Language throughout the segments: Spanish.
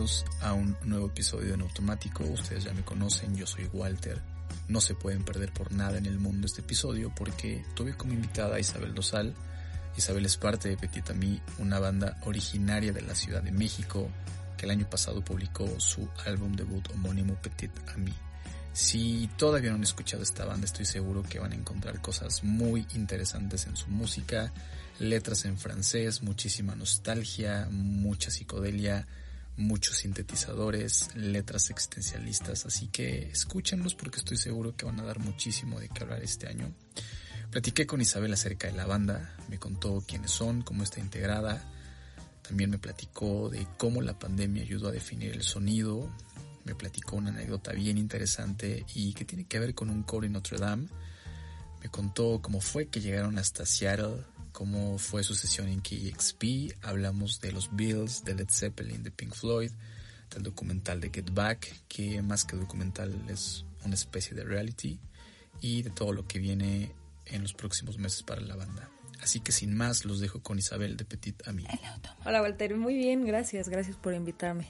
bienvenidos a un nuevo episodio en automático. Ustedes ya me conocen, yo soy Walter. No se pueden perder por nada en el mundo este episodio porque tuve como invitada a Isabel Dosal. Isabel es parte de Petit Ami, una banda originaria de la Ciudad de México que el año pasado publicó su álbum debut homónimo Petit Ami. Si todavía no han escuchado esta banda, estoy seguro que van a encontrar cosas muy interesantes en su música, letras en francés, muchísima nostalgia, mucha psicodelia, muchos sintetizadores, letras existencialistas, así que escúchenlos porque estoy seguro que van a dar muchísimo de qué hablar este año. Platiqué con Isabel acerca de la banda, me contó quiénes son, cómo está integrada, también me platicó de cómo la pandemia ayudó a definir el sonido, me platicó una anécdota bien interesante y que tiene que ver con un coro en Notre Dame. Me contó cómo fue que llegaron hasta Seattle, cómo fue su sesión en KXP, hablamos de los Bills, de Led Zeppelin, de Pink Floyd, del documental de Get Back, que más que documental es una especie de reality, y de todo lo que viene en los próximos meses para la banda. Así que sin más, los dejo con Isabel de Petit Ami. Hola Walter, muy bien, gracias, gracias por invitarme.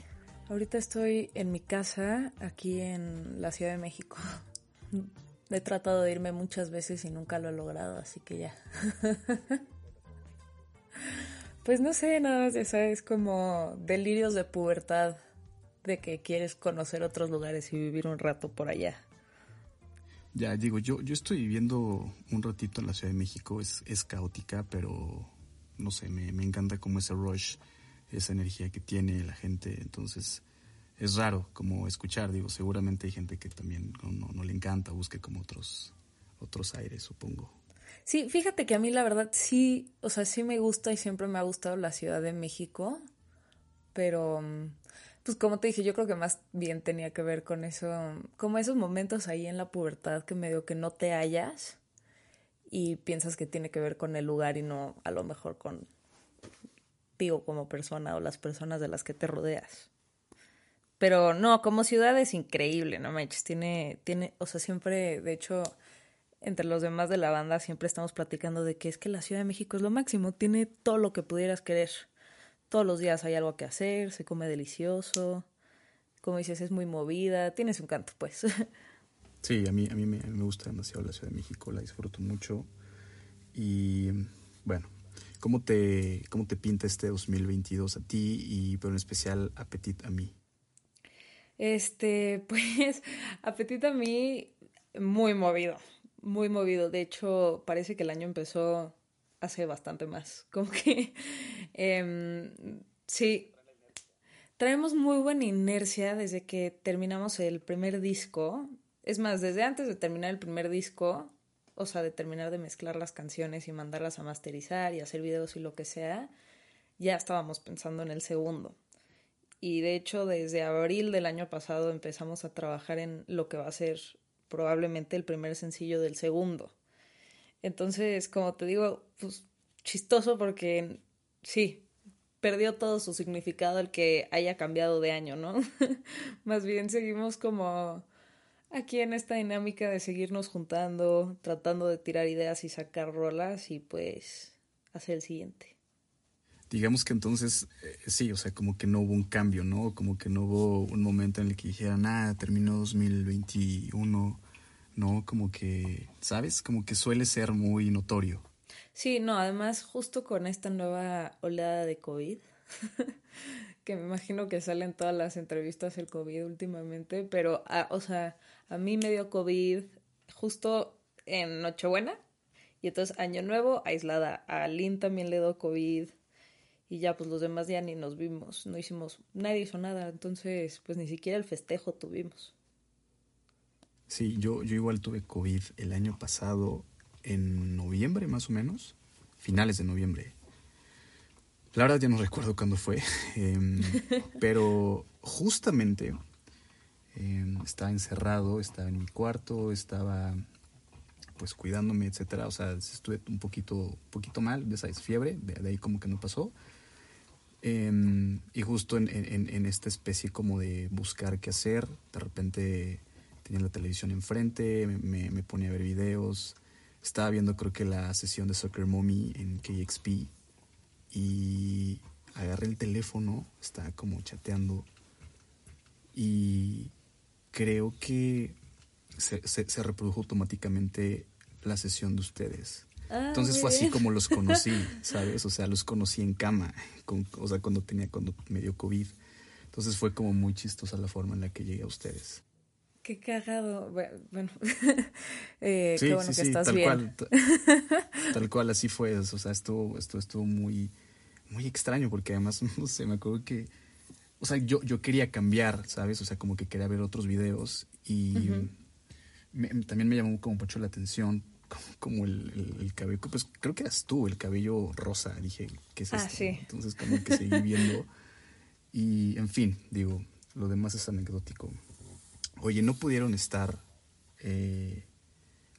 Ahorita estoy en mi casa, aquí en la Ciudad de México. He tratado de irme muchas veces y nunca lo he logrado, así que ya. Pues no sé, nada más, sabes, como delirios de pubertad, de que quieres conocer otros lugares y vivir un rato por allá. Ya, digo, yo, yo estoy viviendo un ratito en la Ciudad de México, es, es caótica, pero no sé, me, me encanta como ese rush, esa energía que tiene la gente, entonces es raro como escuchar, digo, seguramente hay gente que también no, no, le encanta, busque como otros, otros aires, supongo. Sí, fíjate que a mí la verdad sí, o sea, sí me gusta y siempre me ha gustado la Ciudad de México, pero pues como te dije, yo creo que más bien tenía que ver con eso, como esos momentos ahí en la pubertad que medio que no te hallas y piensas que tiene que ver con el lugar y no a lo mejor con, digo, como persona o las personas de las que te rodeas. Pero no, como ciudad es increíble, no manches, tiene, tiene, o sea, siempre, de hecho, entre los demás de la banda siempre estamos platicando de que es que la Ciudad de México es lo máximo, tiene todo lo que pudieras querer. Todos los días hay algo que hacer, se come delicioso, como dices, es muy movida, tiene su encanto, pues. Sí, a mí, a mí me, me gusta demasiado la Ciudad de México, la disfruto mucho. Y bueno, ¿cómo te, cómo te pinta este 2022 a ti y pero en especial Apetit a mí? Este, pues, apetito a mí muy movido, muy movido. De hecho, parece que el año empezó hace bastante más. Como que, eh, sí, traemos muy buena inercia desde que terminamos el primer disco. Es más, desde antes de terminar el primer disco, o sea, de terminar de mezclar las canciones y mandarlas a masterizar y hacer videos y lo que sea, ya estábamos pensando en el segundo y de hecho desde abril del año pasado empezamos a trabajar en lo que va a ser probablemente el primer sencillo del segundo. Entonces, como te digo, pues chistoso porque sí, perdió todo su significado el que haya cambiado de año, ¿no? Más bien seguimos como aquí en esta dinámica de seguirnos juntando, tratando de tirar ideas y sacar rolas y pues hacer el siguiente digamos que entonces, eh, sí, o sea, como que no hubo un cambio, ¿no? Como que no hubo un momento en el que dijeran, ah, terminó 2021, ¿no? Como que, ¿sabes? Como que suele ser muy notorio. Sí, no, además justo con esta nueva oleada de COVID, que me imagino que salen todas las entrevistas el COVID últimamente, pero, ah, o sea, a mí me dio COVID justo en Nochebuena, y entonces Año Nuevo aislada, a Lynn también le dio COVID, y ya pues los demás ya ni nos vimos, no hicimos, nadie hizo nada, entonces pues ni siquiera el festejo tuvimos. Sí, yo, yo igual tuve COVID el año pasado, en noviembre más o menos, finales de noviembre. La verdad ya no recuerdo cuándo fue, em, pero justamente em, estaba encerrado, estaba en mi cuarto, estaba pues cuidándome, etcétera. O sea, estuve un poquito, un poquito mal, de esa fiebre, de ahí como que no pasó. Em, y justo en, en, esta especie como de buscar qué hacer, de repente tenía la televisión enfrente, me, me, ponía a ver videos, estaba viendo creo que la sesión de Soccer Mommy en KXP y agarré el teléfono, estaba como chateando y creo que se, se, reprodujo automáticamente la sesión de ustedes. Ah, Entonces fue así como los conocí, ¿sabes? O sea, los conocí en cama, con, o sea, cuando tenía, cuando me dio COVID. Entonces fue como muy chistosa la forma en la que llegué a ustedes. Qué cagado. Bueno, eh, qué bueno que estás tal bien. Cual, tal cual así fue. O sea, estuvo, esto estuvo muy, muy extraño porque además, no sé, me acuerdo que, o sea, yo, yo quería cambiar, ¿sabes? O sea, como que quería ver otros videos y también me llamó como mucho la atención como, el, cabello, pues creo que eras tú, el cabello rosa. Dije, ¿qué es ah, esto? Entonces como que seguí viendo y, en fin, digo, lo demás es anecdótico. Oye, no pudieron estar eh,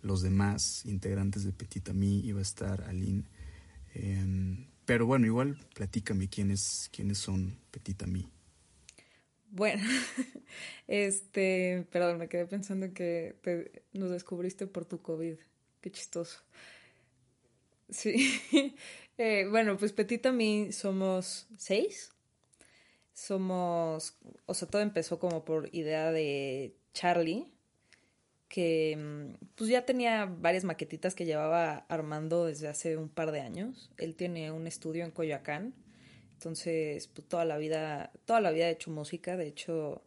los demás integrantes de Petit Ami, iba a estar Aline. Em, pero bueno, igual platícame quiénes, quiénes son Petit Ami. Bueno, este, perdón, me quedé pensando que te, nos descubriste por tu COVID. Qué chistoso. Sí. Eh, bueno, pues Petit Ami somos seis somos, o sea, todo empezó como por idea de Charlie, que mm, pues ya tenía varias maquetitas que llevaba armando desde hace un par de años. Él tiene un estudio en Coyoacán, entonces pues toda la vida, toda la vida ha hecho música, de hecho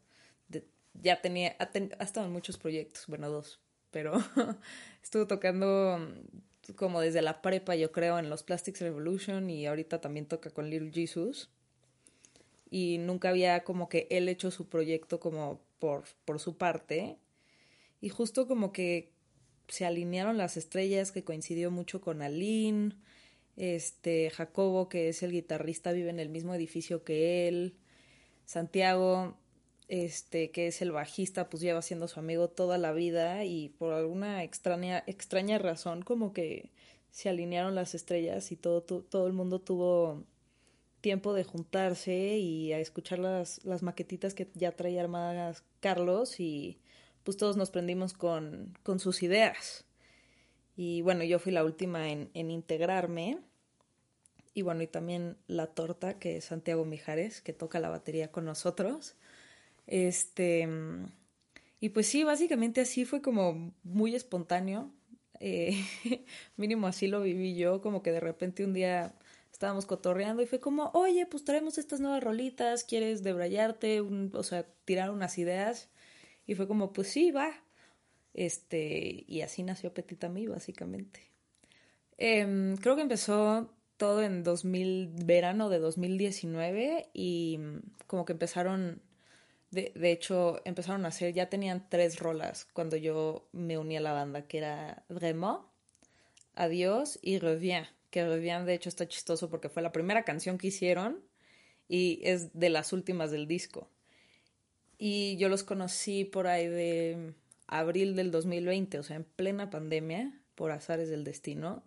ya tenía, ha, estado en muchos proyectos, bueno, dos, pero estuvo tocando mm, como desde la prepa, yo creo, en los Plastics Revolution y ahorita también toca con Little Jesus y nunca había como que él hecho su proyecto como por, por su parte. Y justo como que se alinearon las estrellas, que coincidió mucho con Aline, este, Jacobo, que es el guitarrista, vive en el mismo edificio que él, Santiago, este, que es el bajista, pues lleva siendo su amigo toda la vida y por alguna extraña, extraña razón como que se alinearon las estrellas y todo, todo el mundo tuvo tiempo de juntarse y a escuchar las, las maquetitas que ya traía armadas Carlos y pues todos nos prendimos con, con sus ideas. Y bueno, yo fui la última en, en, integrarme. Y bueno, y también la torta, que Santiago Mijares, que toca la batería con nosotros. Este. Y pues sí, básicamente así fue como muy espontáneo. Eh, mínimo así lo viví yo, como que de repente un día estábamos cotorreando y fue como, oye, pues traemos estas nuevas rolitas, ¿quieres debrayarte? o sea, tirar unas ideas. Y fue como, pues sí, va. Este, y así nació Petit Ami, básicamente. Em, creo que empezó todo en 2000, verano de 2019 y como que empezaron, de, de, hecho, empezaron a hacer, ya tenían tres rolas cuando yo me uní a la banda, que era Vraiment, Adiós y Reviens que Revian de hecho está chistoso porque fue la primera canción que hicieron y es de las últimas del disco. Y yo los conocí por ahí de abril del 2020, o sea, en plena pandemia, por azares del destino.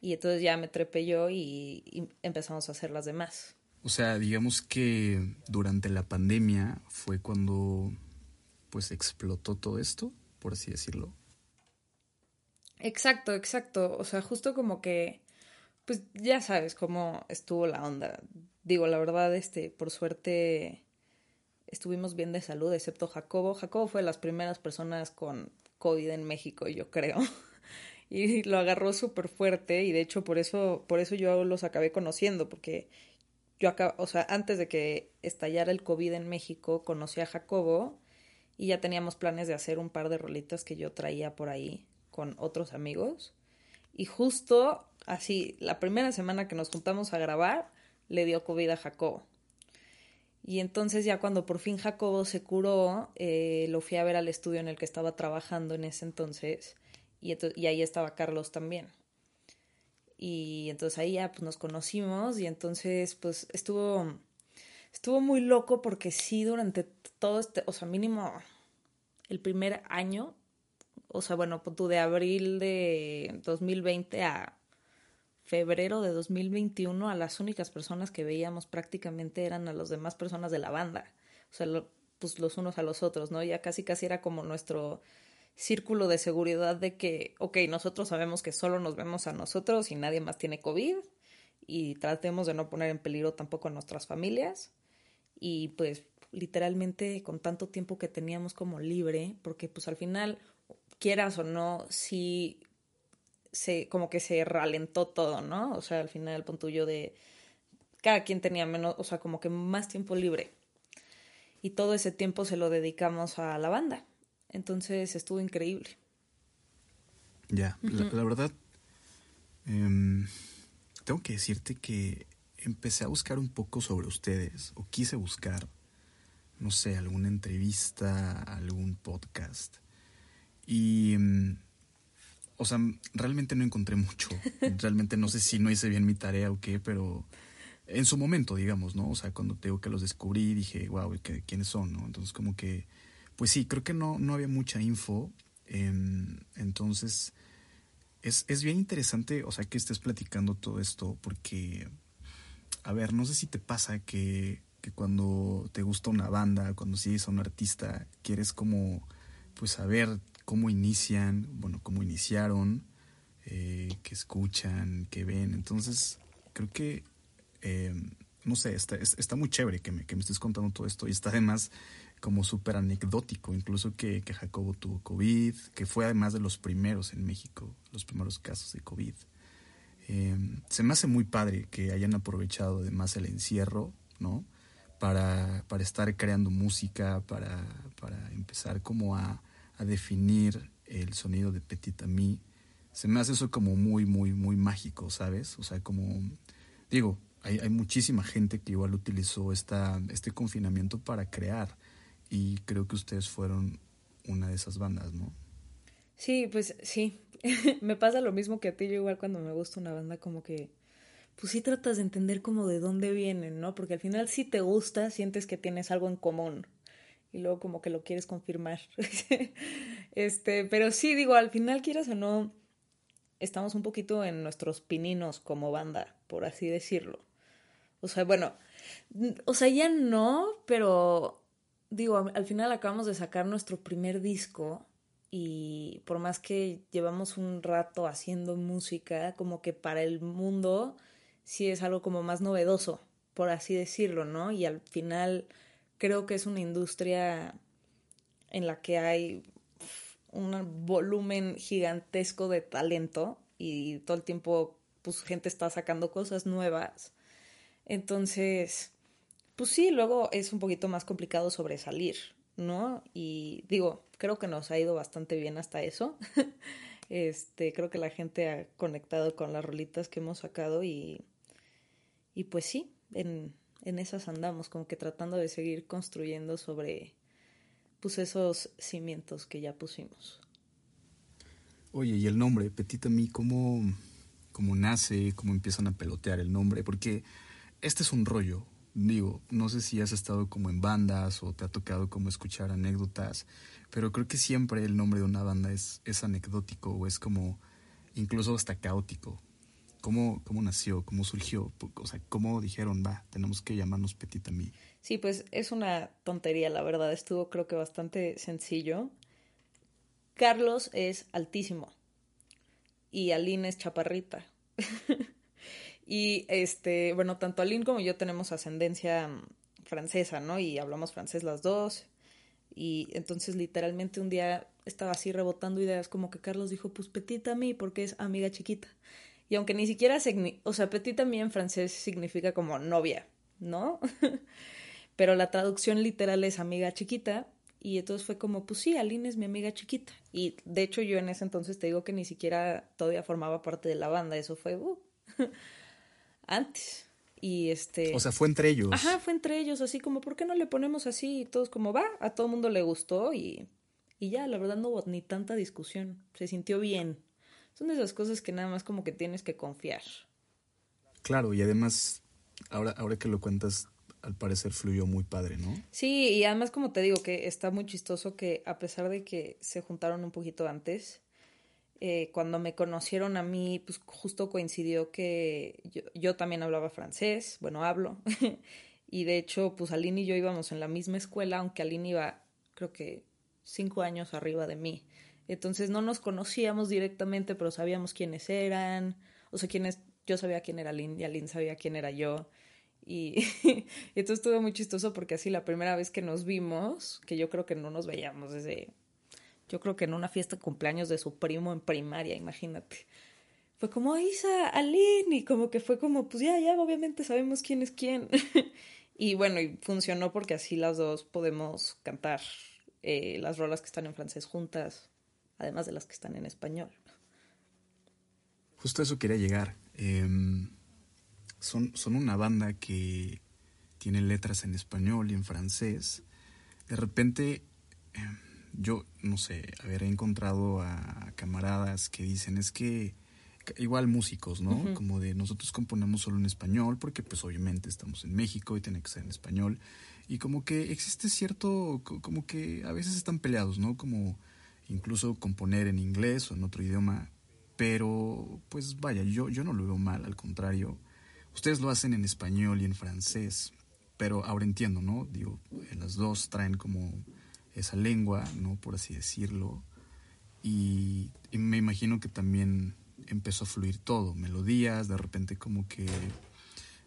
Y entonces ya me trepé yo y, y empezamos a hacer las demás. O sea, digamos que durante la pandemia fue cuando pues explotó todo esto, por así decirlo. Exacto, exacto. O sea, justo como que pues ya sabes cómo estuvo la onda. Digo, la verdad, este, por suerte estuvimos bien de salud, excepto Jacobo. Jacobo fue de las primeras personas con COVID en México, yo creo. y lo agarró súper fuerte y de hecho por eso, por eso yo los acabé conociendo, porque yo acá, o sea, antes de que estallara el COVID en México, conocí a Jacobo y ya teníamos planes de hacer un par de rolitas que yo traía por ahí con otros amigos. Y justo así, la primera semana que nos juntamos a grabar, le dio COVID a Jacobo. Y entonces ya cuando por fin Jacobo se curó, eh, lo fui a ver al estudio en el que estaba trabajando en ese entonces y, ahí estaba Carlos también. Y entonces ahí ya pues, nos conocimos y entonces pues estuvo, estuvo muy loco porque sí durante todo este, o sea, mínimo el primer año, o sea, bueno, pues, tú de abril de 2020 a febrero de 2021 a las únicas personas que veíamos prácticamente eran a las demás personas de la banda, o sea, pues los unos a los otros, ¿no? Ya casi casi era como nuestro círculo de seguridad de que, ok, nosotros sabemos que solo nos vemos a nosotros y nadie más tiene COVID y tratemos de no poner en peligro tampoco a nuestras familias y pues literalmente con tanto tiempo que teníamos como libre, porque pues al final, quieras o no, sí se, como que se ralentó todo, ¿no? O sea, al final el punto yo de cada quien tenía menos, o sea, como que más tiempo libre. Y todo ese tiempo se lo dedicamos a la banda. Entonces estuvo increíble. Ya, la, verdad, em, tengo que decirte que empecé a buscar un poco sobre ustedes, o quise buscar, no sé, alguna entrevista, algún podcast. Y, em, o sea, realmente no encontré mucho. Realmente no sé si no hice bien mi tarea o qué, pero en su momento, digamos, ¿no? O sea, cuando tengo que los descubrí, dije, wow, ¿quiénes son, no? Entonces, como que, pues sí, creo que no, no había mucha info. Em, entonces, es, es bien interesante, o sea, que estés platicando todo esto, porque, a ver, no sé si te pasa que, que cuando te gusta una banda, cuando sigues a un artista, quieres como, pues, saber cómo inician, bueno, cómo iniciaron, eh, qué escuchan, qué ven. Entonces, creo que, eh, no sé, está, está muy chévere que me, estés contando todo esto y está además como súper anecdótico, incluso que, Jacobo tuvo COVID, que fue además de los primeros en México, los primeros casos de COVID. Eh, se me hace muy padre que hayan aprovechado además el encierro, ¿no? Para, para estar creando música, para, para empezar como a, a, definir el sonido de Petit Ami. Se me hace eso como muy, muy, muy mágico, ¿sabes? O sea, como, digo, hay, hay muchísima gente que igual utilizó esta, este confinamiento para crear y creo que ustedes fueron una de esas bandas, ¿no? Sí, pues sí, me pasa lo mismo que a ti, yo igual cuando me gusta una banda como que, pues sí tratas de entender como de dónde vienen, ¿no? Porque al final si te gusta, sientes que tienes algo en común y luego como que lo quieres confirmar. este, pero sí, digo, al final quieras o no, estamos un poquito en nuestros pininos como banda, por así decirlo. O sea, bueno, o sea, ya no, pero digo, al final acabamos de sacar nuestro primer disco y por más que llevamos un rato haciendo música, como que para el mundo sí es algo como más novedoso, por así decirlo, ¿no? Y al final creo que es una industria en la que hay un volumen gigantesco de talento y todo el tiempo pues gente está sacando cosas nuevas. Entonces, pues sí, luego es un poquito más complicado sobresalir, ¿no? Y digo, creo que nos ha ido bastante bien hasta eso. este, creo que la gente ha conectado con las rolitas que hemos sacado y, y pues sí, en, en esas andamos, como que tratando de seguir construyendo sobre pues esos cimientos que ya pusimos. Oye, y el nombre, Petit Ami, ¿cómo, ¿cómo nace? ¿Cómo empiezan a pelotear el nombre? Porque este es un rollo, digo, no sé si has estado como en bandas o te ha tocado como escuchar anécdotas, pero creo que siempre el nombre de una banda es, es anecdótico o es como incluso hasta caótico. ¿Cómo, ¿Cómo nació? ¿Cómo surgió? O sea, ¿cómo dijeron, va, tenemos que llamarnos Petit Ami? Sí, pues es una tontería, la verdad. Estuvo creo que bastante sencillo. Carlos es altísimo y Aline es chaparrita. Y este, bueno, tanto Aline como yo tenemos ascendencia francesa, ¿no? Y hablamos francés las dos. Y entonces literalmente un día estaba así rebotando ideas como que Carlos dijo, pues petita a mí porque es amiga chiquita. Y aunque ni siquiera, o sea, petita a mí en francés significa como novia, ¿no? Pero la traducción literal es amiga chiquita. Y entonces fue como, pues sí, Aline es mi amiga chiquita. Y de hecho yo en ese entonces te digo que ni siquiera todavía formaba parte de la banda. Eso fue, uh, antes. Y este. O sea, fue entre ellos. Ajá, fue entre ellos, así como, ¿por qué no le ponemos así? Y todos como, va, a todo el mundo le gustó y, y ya, la verdad no hubo ni tanta discusión. Se sintió bien. Son de esas cosas que nada más como que tienes que confiar. Claro, y además, ahora, ahora que lo cuentas, al parecer fluyó muy padre, ¿no? Sí, y además como te digo que está muy chistoso que a pesar de que se juntaron un poquito antes, eh, cuando me conocieron a mí, pues justo coincidió que yo, yo también hablaba francés, bueno, hablo, y de hecho, pues Aline y yo íbamos en la misma escuela, aunque Aline iba, creo que, cinco años arriba de mí. Entonces no nos conocíamos directamente, pero sabíamos quiénes eran, o sea, quiénes, yo sabía quién era Aline y Aline sabía quién era yo. Y, esto estuvo muy chistoso porque así la primera vez que nos vimos, que yo creo que no nos veíamos desde, yo creo que en una fiesta de cumpleaños de su primo en primaria, imagínate. Fue como Isa, Aline, y como que fue como, pues ya, ya, obviamente sabemos quién es quién. y bueno, y funcionó porque así las dos podemos cantar eh, las rolas que están en francés juntas, además de las que están en español. Justo eso quería llegar. Em, son, son una banda que tiene letras en español y en francés. De repente, em, yo, no sé, haber encontrado a camaradas que dicen, es que igual músicos, ¿no? Como de nosotros componemos solo en español porque pues obviamente estamos en México y tiene que ser en español. Y como que existe cierto, como que a veces están peleados, ¿no? Como incluso componer en inglés o en otro idioma. Pero pues vaya, yo, yo no lo veo mal, al contrario. Ustedes lo hacen en español y en francés. Pero ahora entiendo, ¿no? Digo, las dos traen como esa lengua, ¿no? Por así decirlo. y me imagino que también empezó a fluir todo, melodías, de repente como que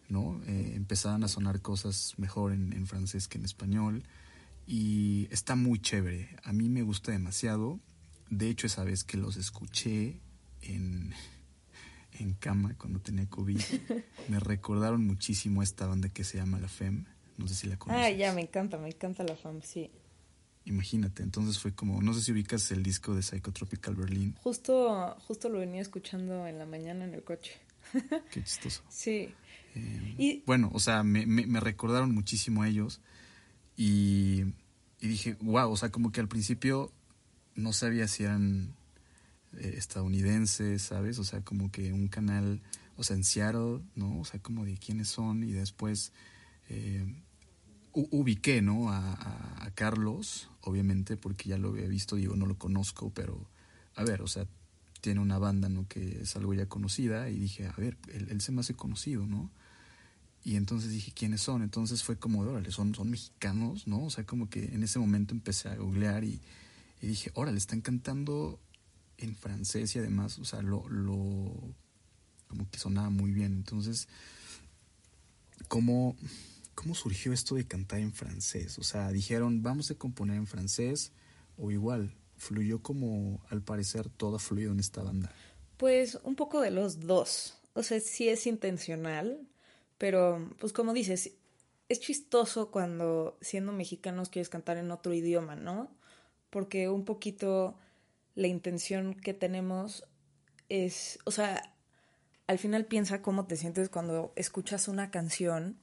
¿no? Eh, empezaban a sonar cosas mejor en, francés que en español y está muy chévere. A mí me gusta demasiado. De hecho, esa vez que los escuché en, en cama cuando tenía COVID, me recordaron muchísimo a esta banda que se llama La Femme. No sé si la conoces. Ah, ya, me encanta, me encanta La Femme, sí. Imagínate, entonces fue como, no sé si ubicas el disco de Psychotropical Berlin. Justo, justo lo venía escuchando en la mañana en el coche. Qué chistoso. Sí. Eh, y, bueno, o sea, me, me, recordaron muchísimo a ellos y, y, dije, wow, o sea, como que al principio no sabía si eran eh, estadounidenses, ¿sabes? O sea, como que un canal, o sea, en Seattle, ¿no? O sea, como de quiénes son y después... Eh, ubiqué, ¿no? A, a, Carlos, obviamente, porque ya lo había visto, digo, no lo conozco, pero a ver, o sea, tiene una banda, ¿no? Que es algo ya conocida y dije, a ver, él, se me hace conocido, ¿no? Y entonces dije, ¿quiénes son? Entonces fue como, órale, son, son mexicanos, ¿no? O sea, como que en ese momento empecé a googlear y, dije, órale, están cantando en francés y además, o sea, lo, lo, como que sonaba muy bien. Entonces, ¿cómo, ¿cómo surgió esto de cantar en francés? O sea, dijeron, vamos a componer en francés o igual, fluyó como al parecer todo fluido en esta banda. Pues un poco de los dos. O sea, sí es intencional, pero pues como dices, es chistoso cuando siendo mexicanos quieres cantar en otro idioma, ¿no? Porque un poquito la intención que tenemos es, o sea, al final piensa cómo te sientes cuando escuchas una canción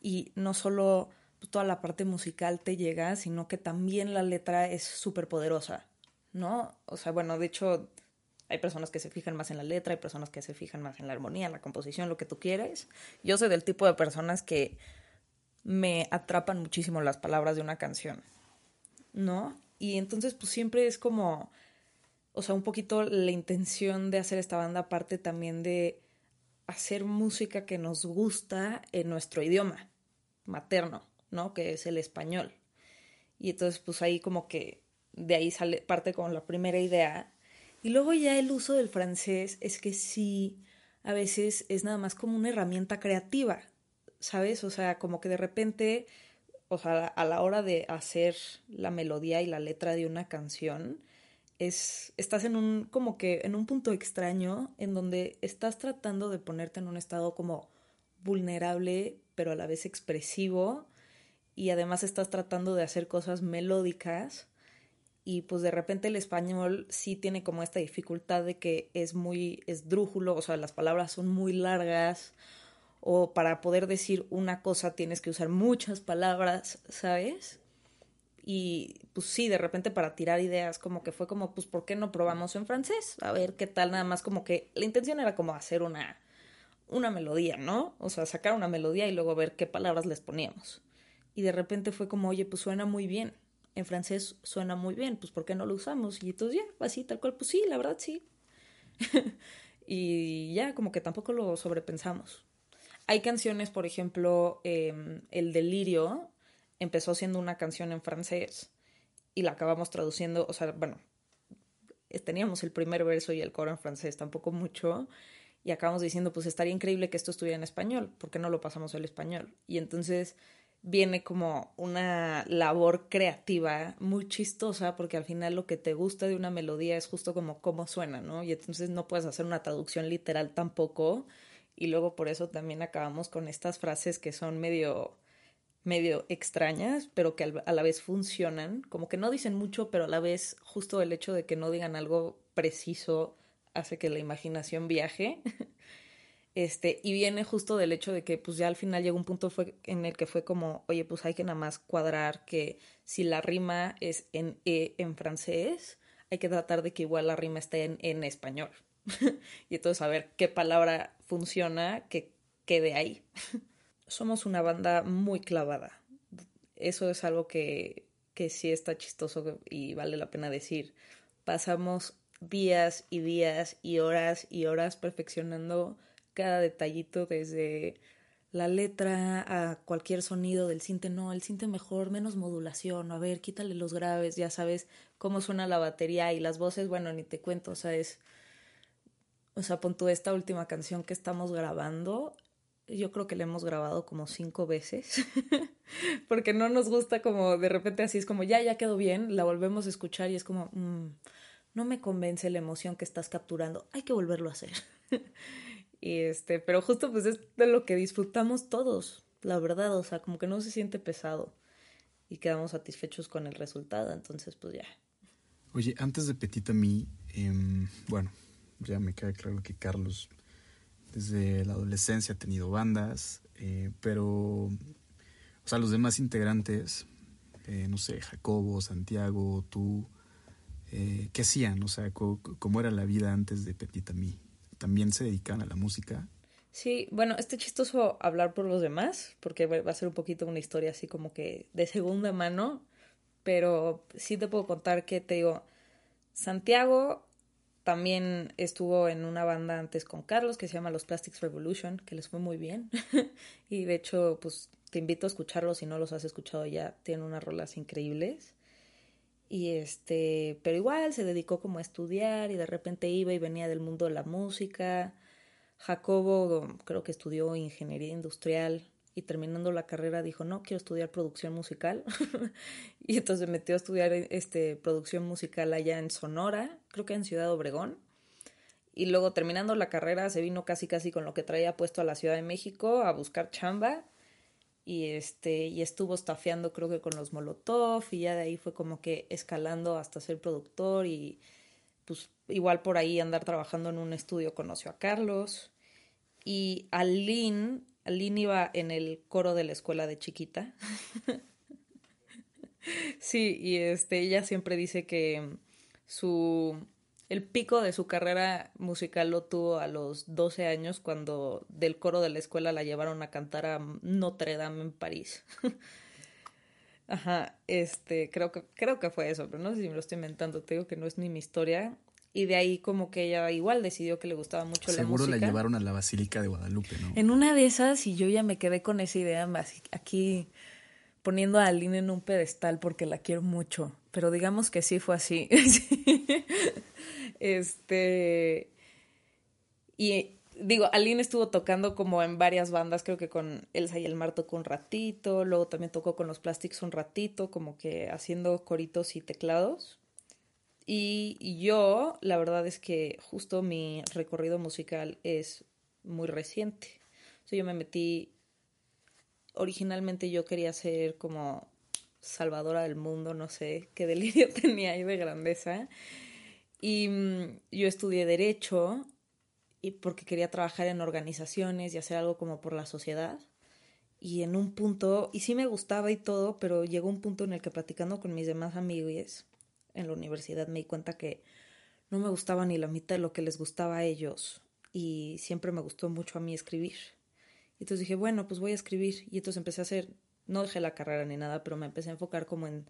y no solo toda la parte musical te llega, sino que también la letra es súper poderosa, ¿no? O sea, bueno, de hecho, hay personas que se fijan más en la letra, hay personas que se fijan más en la armonía, en la composición, lo que tú quieres. Yo soy del tipo de personas que me atrapan muchísimo las palabras de una canción, ¿no? Y entonces, pues siempre es como, o sea, un poquito la intención de hacer esta banda parte también de hacer música que nos gusta en nuestro idioma materno, ¿no? Que es el español. Y entonces, pues ahí como que de ahí sale parte con la primera idea. Y luego ya el uso del francés es que sí, a veces es nada más como una herramienta creativa, ¿sabes? O sea, como que de repente, o sea, a la hora de hacer la melodía y la letra de una canción, es, estás en un, como que en un punto extraño en donde estás tratando de ponerte en un estado como vulnerable, pero a la vez expresivo, y además estás tratando de hacer cosas melódicas, y pues de repente el español sí tiene como esta dificultad de que es muy esdrújulo, o sea, las palabras son muy largas, o para poder decir una cosa tienes que usar muchas palabras, ¿sabes? Y pues sí, de repente para tirar ideas, como que fue como, pues, ¿por qué no probamos en francés? A ver qué tal, nada más como que la intención era como hacer una, una melodía, ¿no? O sea, sacar una melodía y luego ver qué palabras les poníamos. Y de repente fue como, oye, pues suena muy bien. En francés suena muy bien, pues ¿por qué no lo usamos? Y entonces ya, así, tal cual, pues sí, la verdad sí. y ya, como que tampoco lo sobrepensamos. Hay canciones, por ejemplo, em, El Delirio, empezó siendo una canción en francés y la acabamos traduciendo, o sea, bueno, teníamos el primer verso y el coro en francés, tampoco mucho, y acabamos diciendo, pues estaría increíble que esto estuviera en español, ¿por qué no lo pasamos al español? Y entonces viene como una labor creativa muy chistosa porque al final lo que te gusta de una melodía es justo como cómo suena, ¿no? Y entonces no puedes hacer una traducción literal tampoco y luego por eso también acabamos con estas frases que son medio medio extrañas, pero que a la vez funcionan, como que no dicen mucho, pero a la vez justo el hecho de que no digan algo preciso hace que la imaginación viaje. Este, y viene justo del hecho de que pues ya al final llegó un punto en el que fue como, oye, pues hay que nada más cuadrar que si la rima es en E en francés, hay que tratar de que igual la rima esté en, en español. y entonces a ver qué palabra funciona que quede ahí. Somos una banda muy clavada. Eso es algo que, que sí está chistoso y vale la pena decir. Pasamos días y días y horas y horas perfeccionando cada detallito desde la letra a cualquier sonido del cinte, no, el cinte mejor, menos modulación, a ver, quítale los graves, ya sabes cómo suena la batería y las voces, bueno, ni te cuento, o sea, es, o sea, pon tú esta última canción que estamos grabando, yo creo que la hemos grabado como cinco veces, porque no nos gusta como de repente así es como, ya, ya quedó bien, la volvemos a escuchar y es como, mm, no me convence la emoción que estás capturando, hay que volverlo a hacer. Y este, pero justo pues es de lo que disfrutamos todos, la verdad, o sea, como que no se siente pesado y quedamos satisfechos con el resultado, entonces pues ya. Oye, antes de Petit mí, em, bueno, ya me queda claro que Carlos desde la adolescencia ha tenido bandas, eh, pero, o sea, los demás integrantes, eh, no sé, Jacobo, Santiago, tú, eh, ¿qué hacían? O sea, ¿cómo era la vida antes de Petit mí? También se dedican a la música. Sí, bueno, este chistoso hablar por los demás, porque va a ser un poquito una historia así como que de segunda mano, pero sí te puedo contar que te digo, Santiago también estuvo en una banda antes con Carlos que se llama Los Plastics Revolution, que les fue muy bien. y de hecho, pues te invito a escucharlos si no los has escuchado ya, tienen unas rolas increíbles. Y este, pero igual se dedicó como a estudiar y de repente iba y venía del mundo de la música. Jacobo creo que estudió ingeniería industrial y terminando la carrera dijo, "No, quiero estudiar producción musical." y entonces se metió a estudiar este producción musical allá en Sonora, creo que en Ciudad Obregón. Y luego terminando la carrera se vino casi casi con lo que traía puesto a la Ciudad de México a buscar chamba y este y estuvo estafeando creo que con los Molotov y ya de ahí fue como que escalando hasta ser productor y pues igual por ahí andar trabajando en un estudio conoció a Carlos y Aline Aline iba en el coro de la escuela de chiquita. Sí y este ella siempre dice que su el pico de su carrera musical lo tuvo a los 12 años cuando del coro de la escuela la llevaron a cantar a Notre Dame en París. Ajá, este, creo que, creo que fue eso, pero no sé si me lo estoy inventando, te digo que no es ni mi historia. Y de ahí como que ella igual decidió que le gustaba mucho la música. Seguro la llevaron a la Basílica de Guadalupe, ¿no? En una de esas, y yo ya me quedé con esa idea, aquí poniendo a Aline en un pedestal porque la quiero mucho, pero digamos que sí fue así. Este. Y digo, Aline estuvo tocando como en varias bandas, creo que con Elsa y el Mar tocó un ratito, luego también tocó con los Plastics un ratito, como que haciendo coritos y teclados. Y, yo, la verdad es que justo mi recorrido musical es muy reciente. Yo me metí, originalmente yo quería ser como salvadora del mundo, no sé qué delirio tenía ahí de grandeza. Y mm, yo estudié derecho y porque quería trabajar en organizaciones y hacer algo como por la sociedad. Y en un punto, y sí me gustaba y todo, pero llegó un punto en el que platicando con mis demás amigos en la universidad me di cuenta que no me gustaba ni la mitad de lo que les gustaba a ellos. Y siempre me gustó mucho a mí escribir. Y entonces dije, bueno, pues voy a escribir. Y entonces empecé a hacer, no dejé la carrera ni nada, pero me empecé a enfocar como en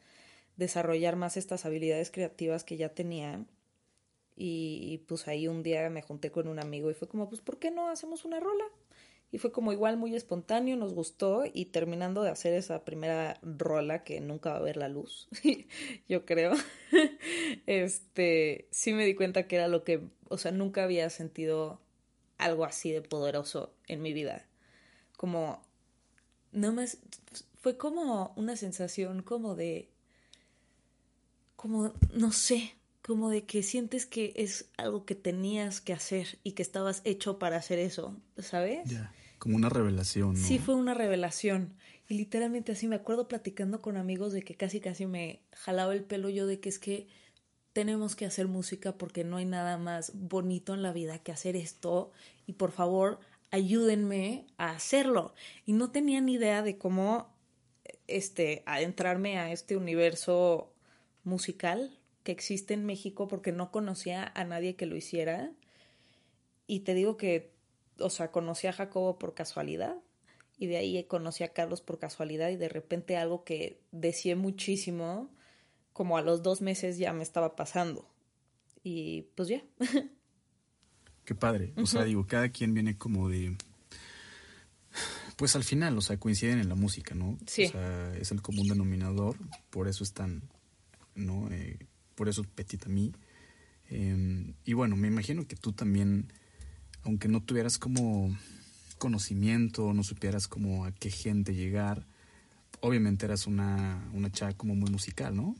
desarrollar más estas habilidades creativas que ya tenía y, pues ahí un día me junté con un amigo y fue como, pues, ¿por qué no hacemos una rola? Y fue como igual muy espontáneo, nos gustó y terminando de hacer esa primera rola que nunca va a ver la luz, yo creo, este, sí me di cuenta que era lo que, o sea, nunca había sentido algo así de poderoso en mi vida. Como, no más, fue como una sensación como de, como, no sé, como de que sientes que es algo que tenías que hacer y que estabas hecho para hacer eso, ¿sabes? Ya, como una revelación. ¿no? Sí, fue una revelación. Y literalmente así me acuerdo platicando con amigos de que casi casi me jalaba el pelo yo de que es que tenemos que hacer música porque no hay nada más bonito en la vida que hacer esto y por favor ayúdenme a hacerlo. Y no tenía ni idea de cómo este adentrarme a este universo musical que existe en México porque no conocía a nadie que lo hiciera. Y te digo que, o sea, conocí a Jacobo por casualidad y de ahí conocí a Carlos por casualidad y de repente algo que deseé muchísimo, como a los dos meses ya me estaba pasando. Y pues ya. Qué padre. O sea, digo, cada quien viene como de... Pues al final, o sea, coinciden en la música, ¿no? Sí. O sea, es el común denominador, por eso están, ¿no? Eh, por eso Petit a mí. Eh, y bueno, me imagino que tú también, aunque no tuvieras como conocimiento, no supieras como a qué gente llegar, obviamente eras una, una chava como muy musical, ¿no?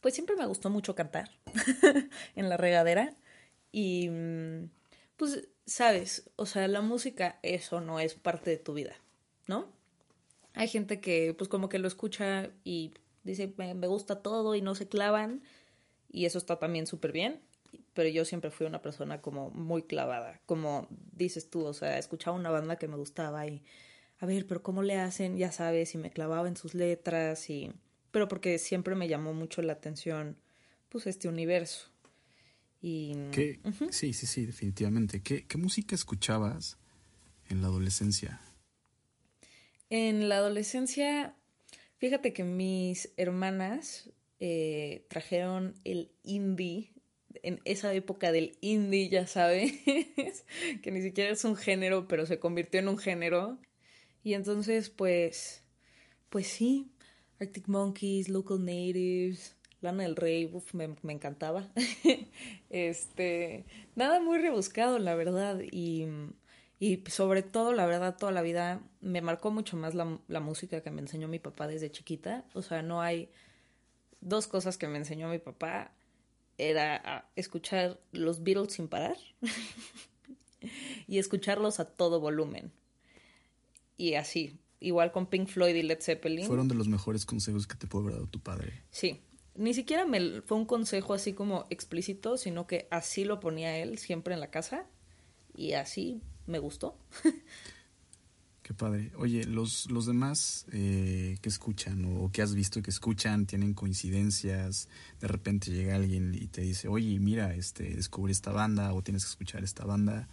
Pues siempre me gustó mucho cantar en la regadera y pues sabes, o sea, la música eso no es parte de tu vida, ¿no? Hay gente que pues como que lo escucha y dice me, gusta todo y no se clavan y eso está también súper bien, pero yo siempre fui una persona como muy clavada, como dices tú, o sea, escuchaba una banda que me gustaba y a ver, pero ¿cómo le hacen? Ya sabes, y me clavaba en sus letras y pero porque siempre me llamó mucho la atención pues este universo. Y ¿Qué? Sí, sí, sí, definitivamente. ¿Qué, ¿Qué música escuchabas en la adolescencia? En la adolescencia, fíjate que mis hermanas eh, trajeron el indie, en esa época del indie, ya sabes, que ni siquiera es un género, pero se convirtió en un género. Y entonces, pues, pues sí, Arctic Monkeys, Local Natives, Lana del Rey, uf, me, me, encantaba. este, nada muy rebuscado, la verdad, y, y, sobre todo, la verdad, toda la vida me marcó mucho más la, la, música que me enseñó mi papá desde chiquita. O sea, no hay dos cosas que me enseñó mi papá. Era escuchar los Beatles sin parar y escucharlos a todo volumen. Y así, igual con Pink Floyd y Led Zeppelin. Fueron de los mejores consejos que te pudo haber dado tu padre. Sí, ni siquiera me fue un consejo así como explícito, sino que así lo ponía él siempre en la casa y así me gustó. Qué padre. Oye, los, los demás eh, que escuchan o que has visto que escuchan tienen coincidencias. De repente llega alguien y te dice, oye, mira, este, descubrí esta banda o tienes que escuchar esta banda.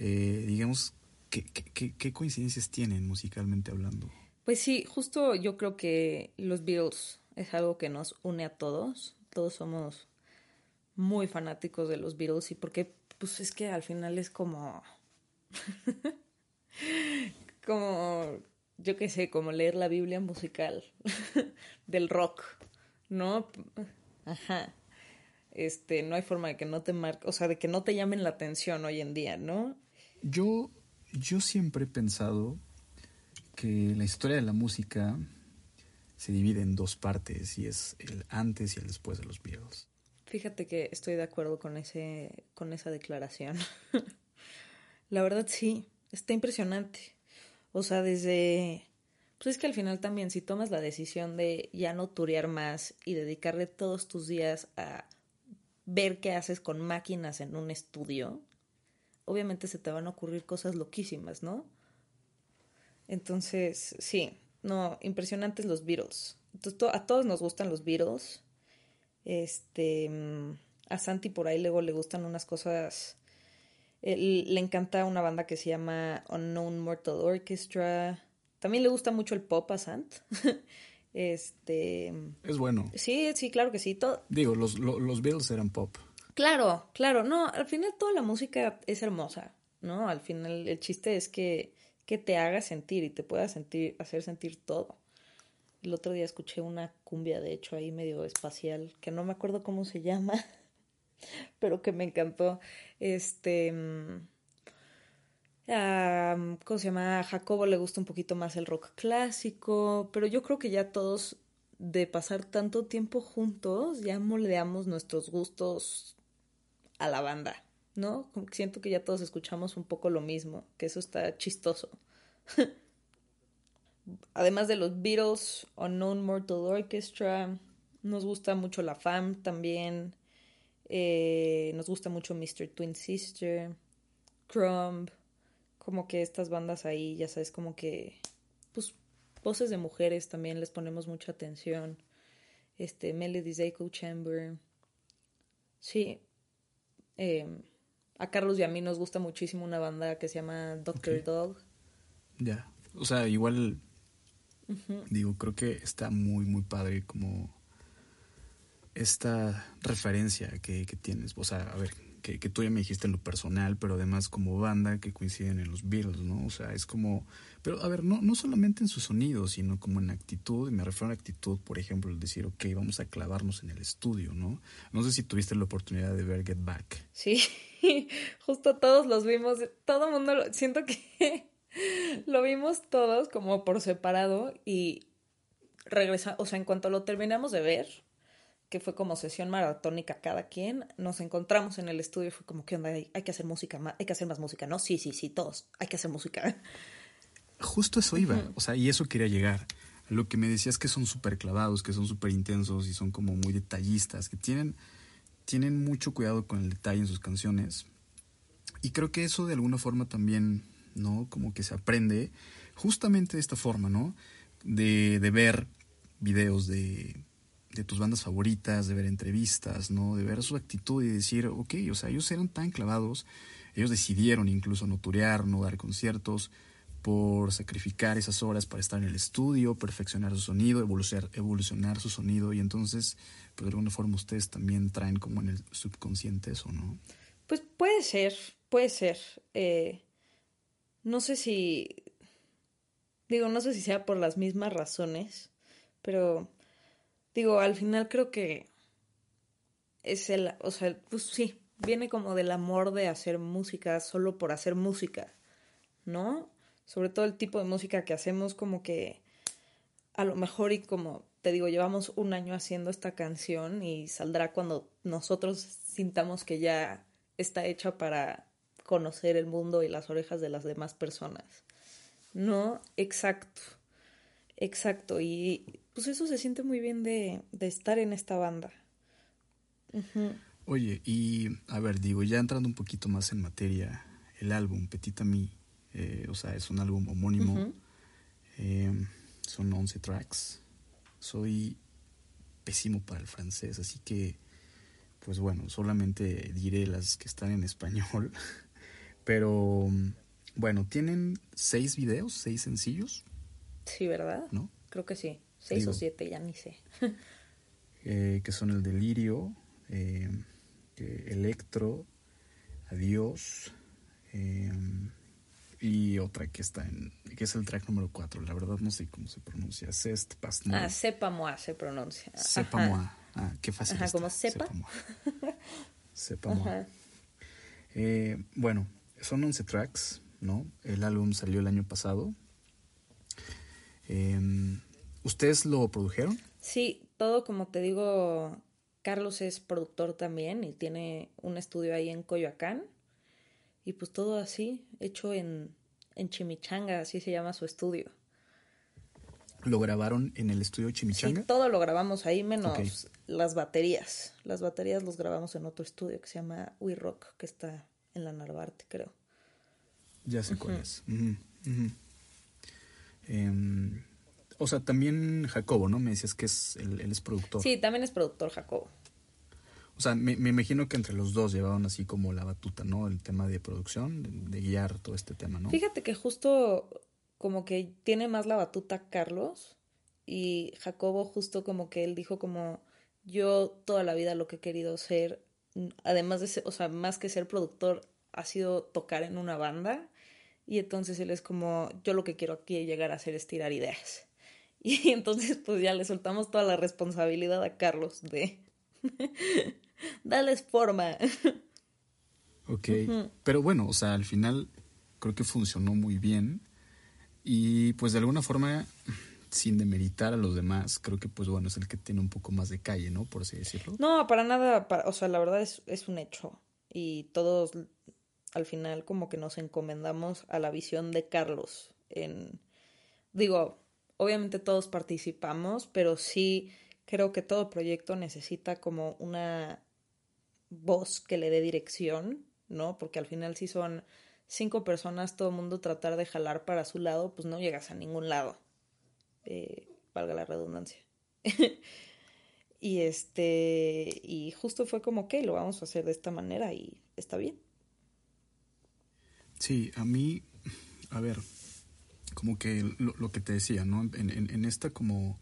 Eh, digamos, ¿qué, qué, ¿qué coincidencias tienen musicalmente hablando? Pues sí, justo yo creo que los Beatles es algo que nos une a todos. Todos somos muy fanáticos de los Beatles y porque pues es que al final es como como yo qué sé, como leer la Biblia musical del rock, ¿no? Ajá. Este, no hay forma de que no te marque, o sea, de que no te llamen la atención hoy en día, ¿no? Yo yo siempre he pensado que la historia de la música se divide en dos partes y es el antes y el después de los Beatles. Fíjate que estoy de acuerdo con ese con esa declaración. la verdad sí, está impresionante. O sea, desde pues es que al final también si tomas la decisión de ya no turear más y dedicarle todos tus días a ver qué haces con máquinas en un estudio, obviamente se te van a ocurrir cosas loquísimas, ¿no? Entonces, sí, no, impresionantes los Beatles. Entonces, to a todos nos gustan los Beatles. Este, a Santi por ahí luego le gustan unas cosas. Él, le encanta una banda que se llama Unknown Mortal Orchestra. También le gusta mucho el pop a Sant. este. Es bueno. Sí, sí, claro que sí. Todo... Digo, los, los, los Beatles eran pop. Claro, claro. No, al final toda la música es hermosa, ¿no? Al final el chiste es que que te haga sentir y te pueda sentir, hacer sentir todo. El otro día escuché una cumbia, de hecho, ahí medio espacial, que no me acuerdo cómo se llama, pero que me encantó. Este. ¿Cómo se llama? A Jacobo le gusta un poquito más el rock clásico, pero yo creo que ya todos, de pasar tanto tiempo juntos, ya moldeamos nuestros gustos a la banda, ¿no? siento que ya todos escuchamos un poco lo mismo, que eso está chistoso. Además de los Beatles, Unknown Mortal Orchestra, nos gusta mucho La Fam también, eh, nos gusta mucho Mr. Twin Sister, Crumb, como que estas bandas ahí, ya sabes, como que, pues, voces de mujeres también les ponemos mucha atención. Este, Melody's Echo Chamber. Sí. Em, a Carlos y a mí nos gusta muchísimo una banda que se llama Doctor Dog. Ya. O sea, igual. Digo, creo que está muy, muy padre como esta referencia que, que tienes. O sea, a ver, que, tú ya me dijiste en lo personal, pero además como banda que coinciden en los Beatles, ¿no? O sea, es como... Pero a ver, no, no solamente en su sonido, sino como en actitud, y me refiero a actitud, por ejemplo, el decir, ok, vamos a clavarnos en el estudio, ¿no? No sé si tuviste la oportunidad de ver Get Back. Sí, justo todos los vimos, todo el mundo, lo, siento que lo vimos todos como por separado y regresa, o sea, en cuanto lo terminamos de ver, que fue como sesión maratónica cada quien, nos encontramos en el estudio y fue como, ¿qué onda? Hay, que hacer música, hay que hacer más música, ¿no? Sí, sí, sí, todos, hay que hacer música. Justo eso iba, o sea, y eso quería llegar. Lo que me decías que son súper clavados, que son súper intensos y son como muy detallistas, que tienen, tienen mucho cuidado con el detalle en sus canciones. Y creo que eso de alguna forma también, ¿no? Como que se aprende justamente de esta forma, ¿no? De, de ver videos de de tus bandas favoritas, de ver entrevistas, ¿no? De ver su actitud y decir, ok, o sea, ellos eran tan clavados, ellos decidieron incluso no turear, no dar conciertos, por sacrificar esas horas para estar en el estudio, perfeccionar su sonido, evolucionar, evolucionar su sonido y entonces, pues de alguna forma ustedes también traen como en el subconsciente eso, ¿no? Pues puede ser, puede ser. Eh, no sé si, digo, no sé si sea por las mismas razones, pero digo, al final creo que es el, o sea, pues sí, viene como del amor de hacer música solo por hacer música, ¿no? Sobre todo el tipo de música que hacemos como que a lo mejor y como te digo, llevamos un año haciendo esta canción y saldrá cuando nosotros sintamos que ya está hecha para conocer el mundo y las orejas de las demás personas. ¿No? Exacto. Exacto. Y pues eso se siente muy bien de, estar en esta banda. Oye, y a ver, digo, ya entrando un poquito más en materia, el álbum Petit Ami, eh, o sea, es un álbum homónimo, em, son 11 tracks. Soy pésimo para el francés, así que, pues bueno, solamente diré las que están en español. Pero, bueno, tienen seis videos, seis sencillos. Sí, ¿verdad? ¿No? Creo que sí. Seis o siete, ya ni sé. Eh, que son el delirio, eh, electro, adiós, eh, y otra que está en, que es el track número cuatro. La verdad no sé cómo se pronuncia. Cest pas Ah, sepa moi se pronuncia. Sepa moi. Ah, qué fácil. Ajá, como sepa. Sepa moi. bueno, son 11 tracks, ¿no? El álbum salió el año pasado. Eh, ¿Ustedes lo produjeron? Sí, todo como te digo, Carlos es productor también y tiene un estudio ahí en Coyoacán. Y pues todo así, hecho en, en Chimichanga, así se llama su estudio. ¿Lo grabaron en el estudio Chimichanga? Sí, todo lo grabamos ahí, menos las baterías. Las baterías los grabamos en otro estudio que se llama We Rock, que está en la Narvarte, creo. Ya sé cuál es. O sea, también Jacobo, ¿no? Me decías que es él, es productor. Sí, también es productor Jacobo. O sea, me, imagino que entre los dos llevaban así como la batuta, ¿no? El tema de producción, de, guiar todo este tema, ¿no? Fíjate que justo como que tiene más la batuta Carlos y Jacobo justo como que él dijo como yo toda la vida lo que he querido ser, además de ser, o sea, más que ser productor, ha sido tocar en una banda y entonces él es como yo lo que quiero aquí llegar a hacer es tirar ideas. Y entonces pues ya le soltamos toda la responsabilidad a Carlos de darles forma. Ok, pero bueno, o sea, al final creo que funcionó muy bien. Y pues de alguna forma, sin demeritar a los demás, creo que pues bueno, es el que tiene un poco más de calle, ¿no? Por así decirlo. No, para nada, o sea, la verdad es, es un hecho. Y todos al final como que nos encomendamos a la visión de Carlos en digo, obviamente todos participamos, pero sí creo que todo proyecto necesita como una voz que le dé dirección, ¿no? Porque al final si son cinco personas, todo el mundo tratar de jalar para su lado, pues no llegas a ningún lado. Eh, valga la redundancia. y este, y justo fue como que lo vamos a hacer de esta manera y está bien. Sí, a mí, a ver, como que lo, que te decía, ¿no? En, en, esta como,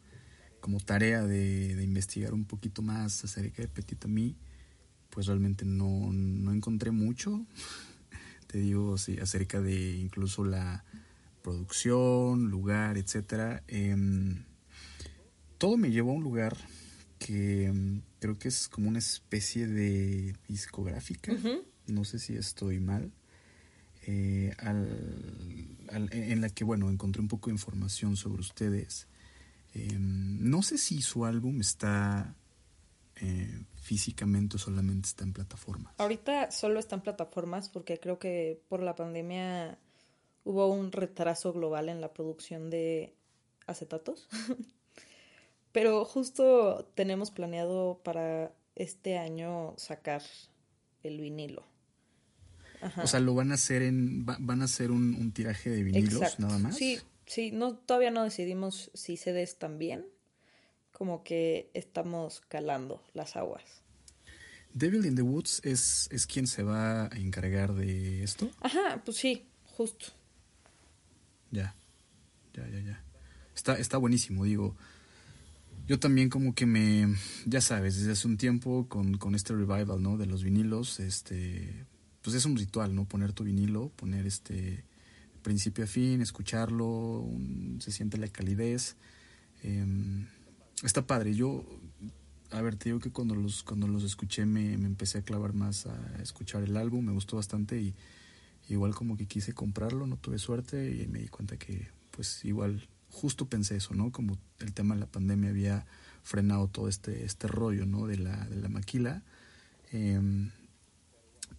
como tarea de, de, investigar un poquito más acerca de Petit Ami, pues realmente no, no encontré mucho. te digo, sí, acerca de incluso la producción, lugar, etcétera. Em, todo me llevó a un lugar que em, creo que es como una especie de discográfica. No sé si estoy mal. Eh, en la que, bueno, encontré un poco de información sobre ustedes. Em, no sé si su álbum está eh, físicamente o solamente está en plataformas. Ahorita solo está en plataformas porque creo que por la pandemia hubo un retraso global en la producción de acetatos. Pero justo tenemos planeado para este año sacar el vinilo. O sea, lo van a hacer en, van a hacer un, tiraje de vinilos nada más. Sí, sí, no, todavía no decidimos si CDs también. Como que estamos calando las aguas. Devil in the Woods es, es quien se va a encargar de esto. Ajá, pues sí, justo. Ya, ya, ya, ya. Está, está buenísimo, digo. Yo también como que me, ya sabes, desde hace un tiempo con, con este revival, ¿no? De los vinilos, este, pues es un ritual, ¿no? Poner tu vinilo, poner este principio a fin, escucharlo, se siente la calidez. Em, está padre. Yo, a ver, te digo que cuando los, cuando los escuché me, me, empecé a clavar más a escuchar el álbum, me gustó bastante y igual como que quise comprarlo, no tuve suerte y me di cuenta que pues igual justo pensé eso, ¿no? Como el tema de la pandemia había frenado todo este, este rollo, ¿no? De la, de la maquila. Eh,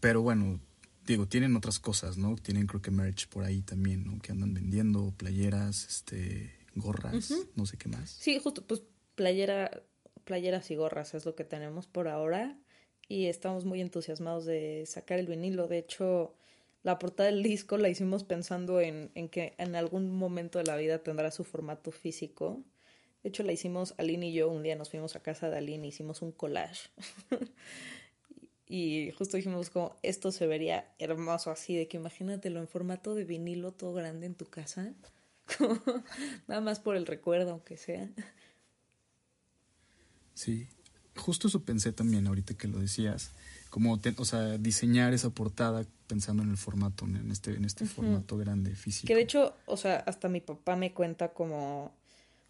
pero bueno, digo, tienen otras cosas, ¿no? Tienen creo que merch por ahí también, ¿no? Que andan vendiendo playeras, este, gorras, no sé qué más. Sí, justo, pues playera, playeras y gorras es lo que tenemos por ahora y estamos muy entusiasmados de sacar el vinilo. De hecho, la portada del disco la hicimos pensando en, en que en algún momento de la vida tendrá su formato físico. De hecho, la hicimos Aline y yo. Un día nos fuimos a casa de Aline y hicimos un collage. Y justo dijimos como, esto se vería hermoso así, de que imagínatelo en formato de vinilo todo grande en tu casa. nada más por el recuerdo, aunque sea. Sí, justo eso pensé también ahorita que lo decías. Como, o sea, diseñar esa portada pensando en el formato, en este, en este formato grande, físico. Que de hecho, o sea, hasta mi papá me cuenta como,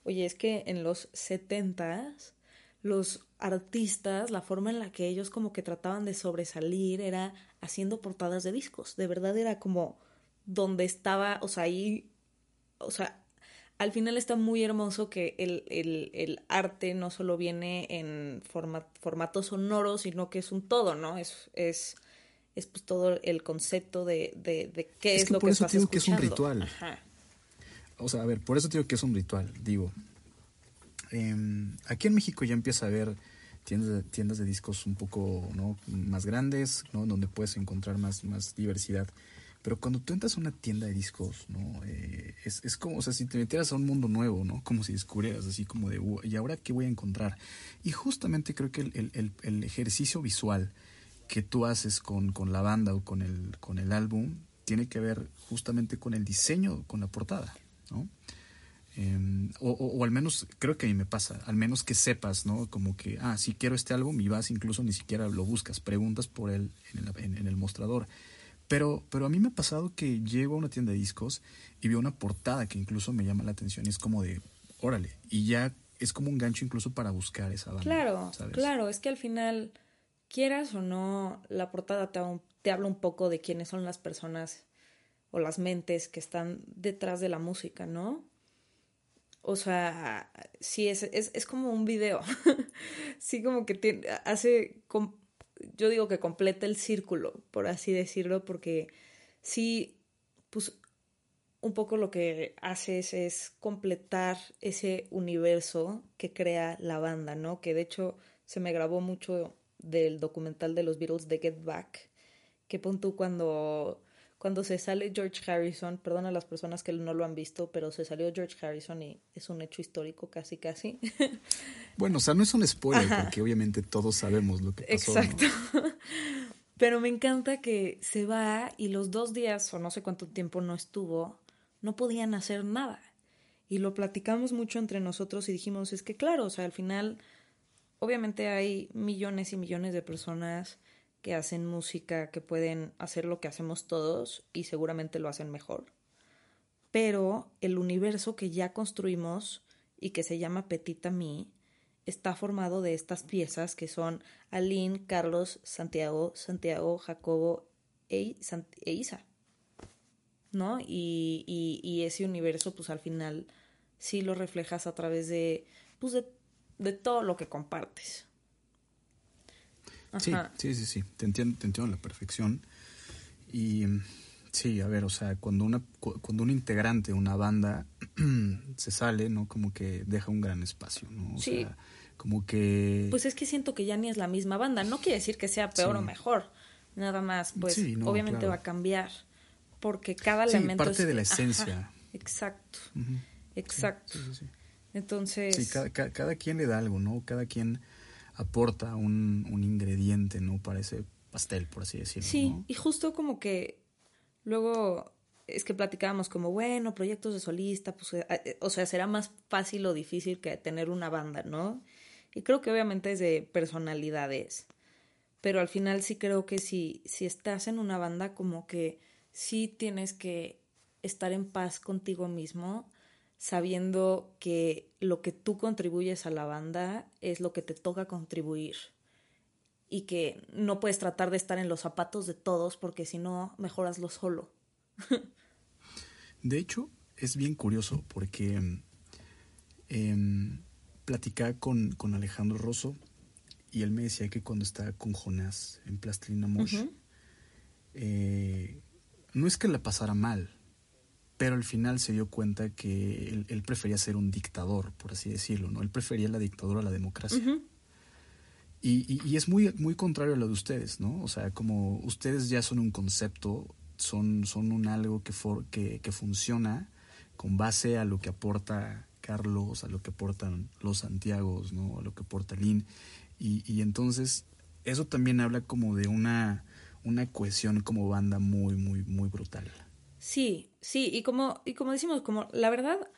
oye, es que en los setentas los artistas, la forma en la que ellos como que trataban de sobresalir era haciendo portadas de discos. De verdad era como donde estaba, o sea, ahí, o sea, al final está muy hermoso que el, el, el arte no solo viene en forma, formato sonoro, sino que es un todo, ¿no? Es, es, es pues todo el concepto de, de, de qué es, lo que estás escuchando. que es un ritual. O sea, a ver, por eso digo que es un ritual. Digo, Em, aquí en México ya empieza a haber tiendas de, tiendas de discos un poco ¿no? más grandes, ¿no? donde puedes encontrar más, más diversidad. Pero cuando tú entras a una tienda de discos, ¿no? Eh, es, es, como, o sea, si te metieras a un mundo nuevo, ¿no? Como si descubrieras así como de, ¿y ahora qué voy a encontrar? Y justamente creo que el, el, el ejercicio visual que tú haces con, con, la banda o con el, con el álbum tiene que ver justamente con el diseño, con la portada, ¿no? Em, o, al menos, creo que a mí me pasa, al menos que sepas, ¿no? Como que, ah, sí quiero este álbum y vas, incluso ni siquiera lo buscas, preguntas por él en el, mostrador. Pero, pero a mí me ha pasado que llego a una tienda de discos y veo una portada que incluso me llama la atención y es como de, órale, y ya es como un gancho incluso para buscar esa banda. Claro, claro, es que al final, quieras o no, la portada te, te habla un poco de quiénes son las personas o las mentes que están detrás de la música, ¿no? O sea, sí, es, es, es como un video. sí, como que tiene, hace, yo digo que completa el círculo, por así decirlo, porque sí, pues un poco lo que haces es completar ese universo que crea la banda, ¿no? Que de hecho se me grabó mucho del documental de los Beatles de Get Back, que pon tú cuando, cuando se sale George Harrison, perdón a las personas que no lo han visto, pero se salió George Harrison y es un hecho histórico casi casi. Bueno, o sea, no es un spoiler, porque obviamente todos sabemos lo que pasó. Exacto. Pero me encanta que se va y los dos días o no sé cuánto tiempo no estuvo, no podían hacer nada. Y lo platicamos mucho entre nosotros y dijimos, es que claro, o sea, al final obviamente hay millones y millones de personas que hacen música, que pueden hacer lo que hacemos todos y seguramente lo hacen mejor. Pero el universo que ya construimos y que se llama Petita Mi está formado de estas piezas que son Aline, Carlos, Santiago, Santiago, Jacobo e, e Isa. ¿No? Y, y, ese universo, pues al final sí lo reflejas a través de, pues, de de todo lo que compartes. Sí, sí, sí, sí, te entiendo, te entiendo a la perfección. Y sí, a ver, o sea, cuando una cuando un integrante de una banda se sale, ¿no? Como que deja un gran espacio, ¿no? O sí. sea, como que Pues es que siento que ya ni es la misma banda, no quiere decir que sea peor o mejor. Nada más, pues obviamente va a cambiar porque cada sí, elemento parte de la esencia. exacto. Exacto. Entonces... Sí, cada, quien le da algo, ¿no? Cada quien aporta un, un ingrediente, ¿no? Para ese pastel, por así decirlo. Sí, y justo como que luego es que platicábamos como, bueno, proyectos de solista, pues, eh, eh, o sea, será más fácil o difícil que tener una banda, ¿no? Y creo que obviamente es de personalidades, pero al final sí creo que si, si estás en una banda, como que sí tienes que estar en paz contigo mismo sabiendo que lo que tú contribuyes a la banda es lo que te toca contribuir y que no puedes tratar de estar en los zapatos de todos porque si no, mejoras lo solo. de hecho, es bien curioso porque eh, platicaba con, con, Alejandro Rosso y él me decía que cuando estaba con Jonás en Plastilina Mosh, eh, no es que la pasara mal, pero al final se dio cuenta que él, prefería ser un dictador, por así decirlo, ¿no? Él prefería la dictadura a la democracia. y, y, es muy, muy contrario a lo de ustedes, ¿no? O sea, como ustedes ya son un concepto, son, son un algo que, que, que, funciona con base a lo que aporta Carlos, a lo que aportan los Santiagos, ¿no? A lo que aporta Lin. Y, y entonces, eso también habla como de una, una cohesión como banda muy, muy, muy brutal. Sí, sí, y como, y como decimos, como la verdad,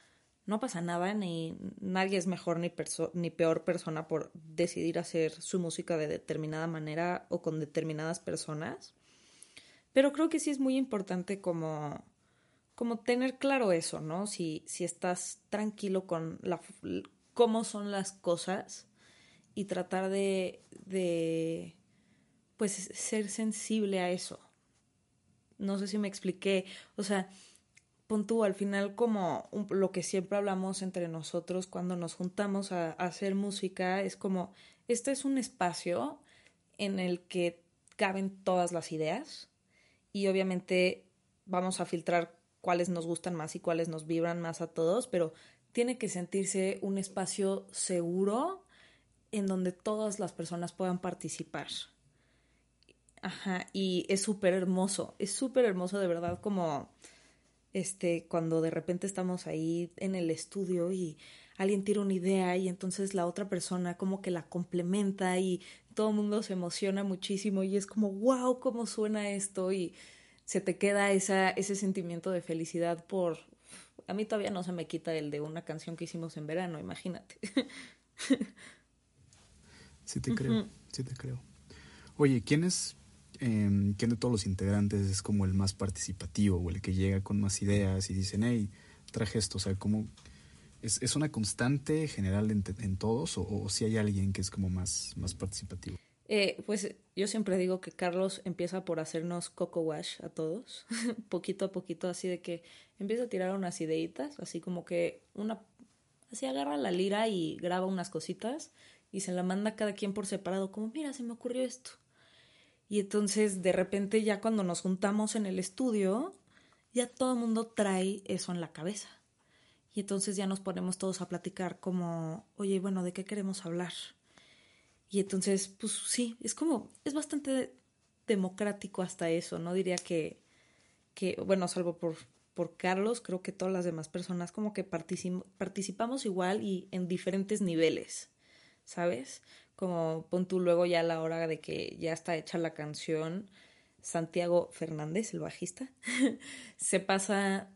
no pasa nada, ni nadie es mejor ni, ni peor persona por decidir hacer su música de determinada manera o con determinadas personas. Pero creo que sí es muy importante como, como tener claro eso, ¿no? Si, si estás tranquilo con la, cómo son las cosas y tratar de, de pues ser sensible a eso. No sé si me expliqué. O sea, pon al final como lo que siempre hablamos entre nosotros cuando nos juntamos a, hacer música, es como, este es un espacio en el que caben todas las ideas y obviamente vamos a filtrar cuáles nos gustan más y cuáles nos vibran más a todos, pero tiene que sentirse un espacio seguro en donde todas las personas puedan participar. Ajá, y es súper hermoso, es súper hermoso de verdad como este cuando de repente estamos ahí en el estudio y alguien tira una idea y entonces la otra persona como que la complementa y todo el mundo se emociona muchísimo y es como wow, cómo suena esto y se te queda esa, ese sentimiento de felicidad por a mí todavía no se me quita el de una canción que hicimos en verano, imagínate. Sí te creo, sí te creo. Oye, ¿quién es eh, quién de todos los integrantes es como el más participativo o el que llega con más ideas y dicen, hey, traje esto, o sea, como es, una constante general en, todos o, si hay alguien que es como más, más participativo. Eh, pues yo siempre digo que Carlos empieza por hacernos coco wash a todos, poquito a poquito, así de que empieza a tirar unas ideitas, así como que una, así agarra la lira y graba unas cositas y se la manda a cada quien por separado, como mira, se me ocurrió esto. Y entonces de repente ya cuando nos juntamos en el estudio, ya todo el mundo trae eso en la cabeza. Y entonces ya nos ponemos todos a platicar como, oye, bueno, ¿de qué queremos hablar? Y entonces, pues sí, es como, es bastante democrático hasta eso, no diría que, que bueno, salvo por, por Carlos, creo que todas las demás personas como que participamos igual y en diferentes niveles, ¿sabes? Como pon tú luego ya a la hora de que ya está hecha la canción, Santiago Fernández, el bajista, se pasa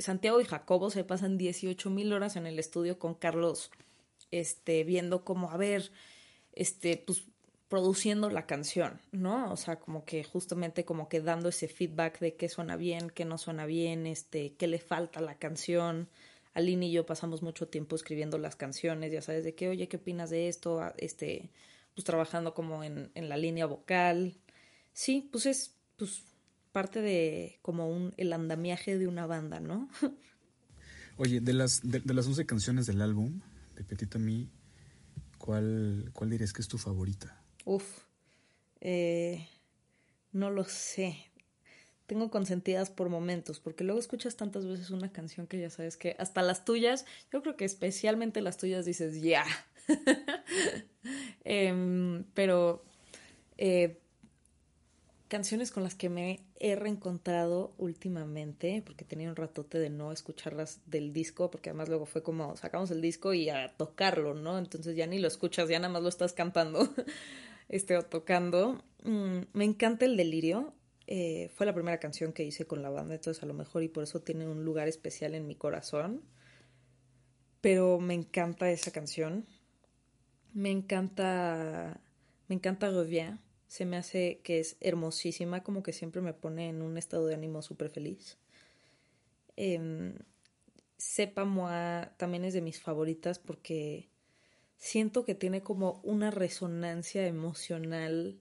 Santiago y Jacobo se pasan 18 mil horas en el estudio con Carlos, este, viendo como, a ver, este, pues produciendo la canción, ¿no? O sea, como que justamente como que dando ese feedback de qué suena bien, qué no suena bien, este, qué le falta a la canción. Aline y yo pasamos mucho tiempo escribiendo las canciones, ya sabes, de qué, oye, ¿qué opinas de esto? Este, pues trabajando como en, en la línea vocal. Sí, pues es, pues parte de como un, el andamiaje de una banda, ¿no? Oye, de las, de, las 11 canciones del álbum, de Petit Ami, ¿cuál, ¿cuál dirías que es tu favorita? Uf, eh, no lo sé. Tengo consentidas por momentos, porque luego escuchas tantas veces una canción que ya sabes que hasta las tuyas, yo creo que especialmente las tuyas dices, ya. Em, pero eh, canciones con las que me he reencontrado últimamente, porque tenía un ratote de no escucharlas del disco, porque además luego fue como sacamos el disco y a tocarlo, ¿no? Entonces ya ni lo escuchas, ya nada más lo estás cantando, este, o tocando. Mm, me encanta el delirio. Eh, fue la primera canción que hice con la banda, entonces a lo mejor y por eso tiene un lugar especial en mi corazón. Pero me encanta esa canción. Me encanta. Me encanta se me hace que es hermosísima, como que siempre me pone en un estado de ánimo súper feliz. Eh, Sepa Moi también es de mis favoritas porque siento que tiene como una resonancia emocional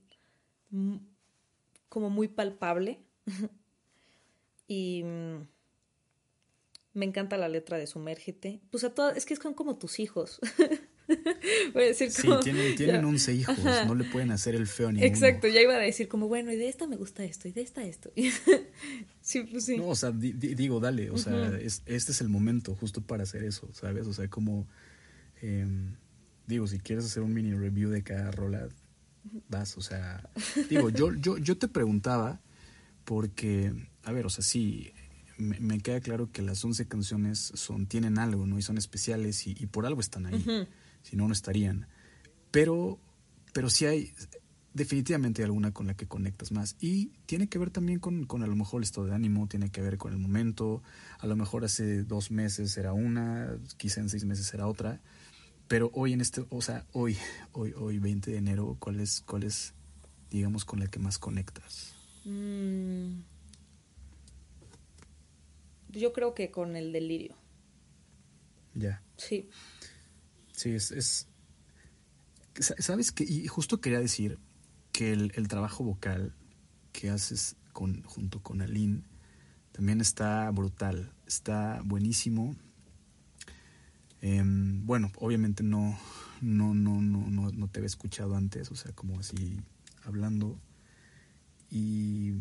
como muy palpable. y mm, me encanta la letra de Sumérgete. Pues a todas, es que son como tus hijos. Voy a decir sí, tienen, tienen 11 hijos, no le pueden hacer el feo a ninguno. Exacto, ya iba a decir como, bueno, y de esta me gusta esto, y de esta esto. sí, pues sí. No, o sea, digo, dale, o sea, este es el momento justo para hacer eso, ¿sabes? O sea, como, em, digo, si quieres hacer un mini review de cada rola, vas, o sea, digo, yo, yo, yo te preguntaba porque, a ver, o sea, sí, me, queda claro que las 11 canciones son, tienen algo, ¿no? Y son especiales y, por algo están ahí si no, no estarían. Pero, pero sí hay definitivamente alguna con la que conectas más. Y tiene que ver también con, con, a lo mejor el estado de ánimo, tiene que ver con el momento. A lo mejor hace dos meses era una, quizá en seis meses era otra. Pero hoy en este, o sea, hoy, hoy, hoy 20 de enero, ¿cuál es, cuál es digamos, con la que más conectas? Mm. Yo creo que con el delirio. Ya. Sí. Sí, es, ¿Sabes qué? Y justo quería decir que el, trabajo vocal que haces con, junto con Aline también está brutal, está buenísimo. Em, bueno, obviamente no, no, no, no, no, no te había escuchado antes, o sea, como así hablando. Y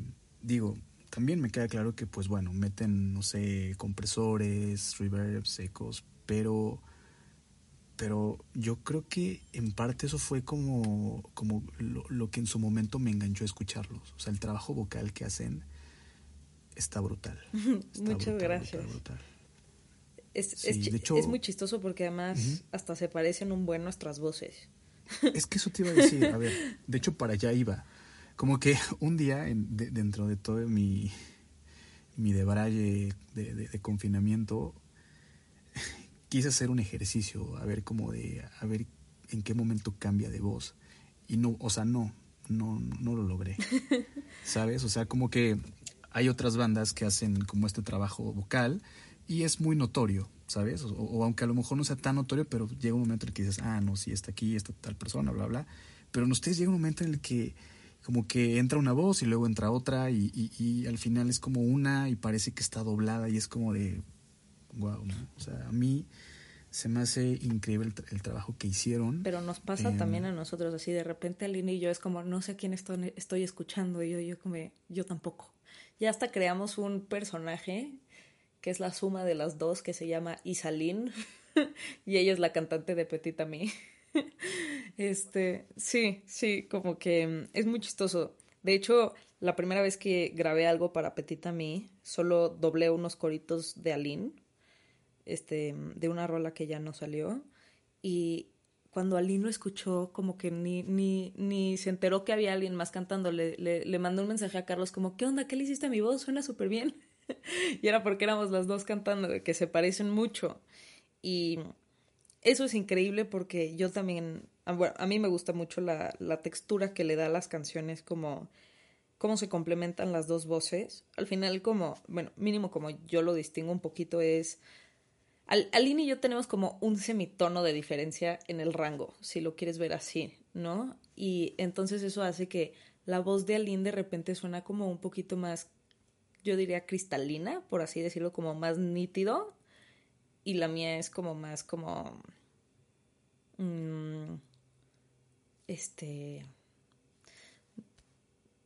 digo, también me queda claro que, pues bueno, meten, no sé, compresores, reverbs, ecos, pero pero yo creo que en parte eso fue como, como lo, que en su momento me enganchó a escucharlos. O sea, el trabajo vocal que hacen está brutal. Muchas gracias. Es, es, muy chistoso porque además hasta se parecen un buen nuestras voces. Es que eso te iba a decir, a ver, de hecho para allá iba. Como que un día dentro de todo mi, mi debraye de, de confinamiento, quise hacer un ejercicio, a ver cómo de, a ver en qué momento cambia de voz. Y no, o sea, no, no, no lo logré. ¿Sabes? O sea, como que hay otras bandas que hacen como este trabajo vocal y es muy notorio, ¿sabes? O, aunque a lo mejor no sea tan notorio, pero llega un momento en que dices, ah, no, sí, está aquí, está tal persona, bla, bla. pero en ustedes llega un momento en el que como que entra una voz y luego entra otra y, y, al final es como una y parece que está doblada y es como de wow, ¿no? O sea, a mí se me hace increíble el, trabajo que hicieron. Pero nos pasa em, también a nosotros, así de repente Aline y yo es como, no sé a quién estoy, estoy escuchando, y yo, yo como, yo tampoco. Ya hasta creamos un personaje que es la suma de las dos, que se llama Isalín, y ella es la cantante de Petit Ami. este, sí, sí, como que mm, es muy chistoso. De hecho, la primera vez que grabé algo para Petit Ami, solo doblé unos coritos de Aline este, de una rola que ya no salió. Y cuando Aline lo escuchó, como que ni, ni, ni se enteró que había alguien más cantando. Le, le, mandó un mensaje a Carlos como, ¿qué onda? ¿Qué le hiciste a mi voz? Suena súper bien. y era porque éramos las dos cantando, que se parecen mucho. Y eso es increíble porque yo también, ah, bueno, a mí me gusta mucho la, la textura que le da a las canciones, como cómo se complementan las dos voces. Al final, como, bueno, mínimo como yo lo distingo un poquito es Aline y yo tenemos como un semitono de diferencia en el rango, si lo quieres ver así, ¿no? Y entonces eso hace que la voz de Aline de repente suena como un poquito más, yo diría cristalina, por así decirlo, como más nítido. Y la mía es como más como... Mm, este...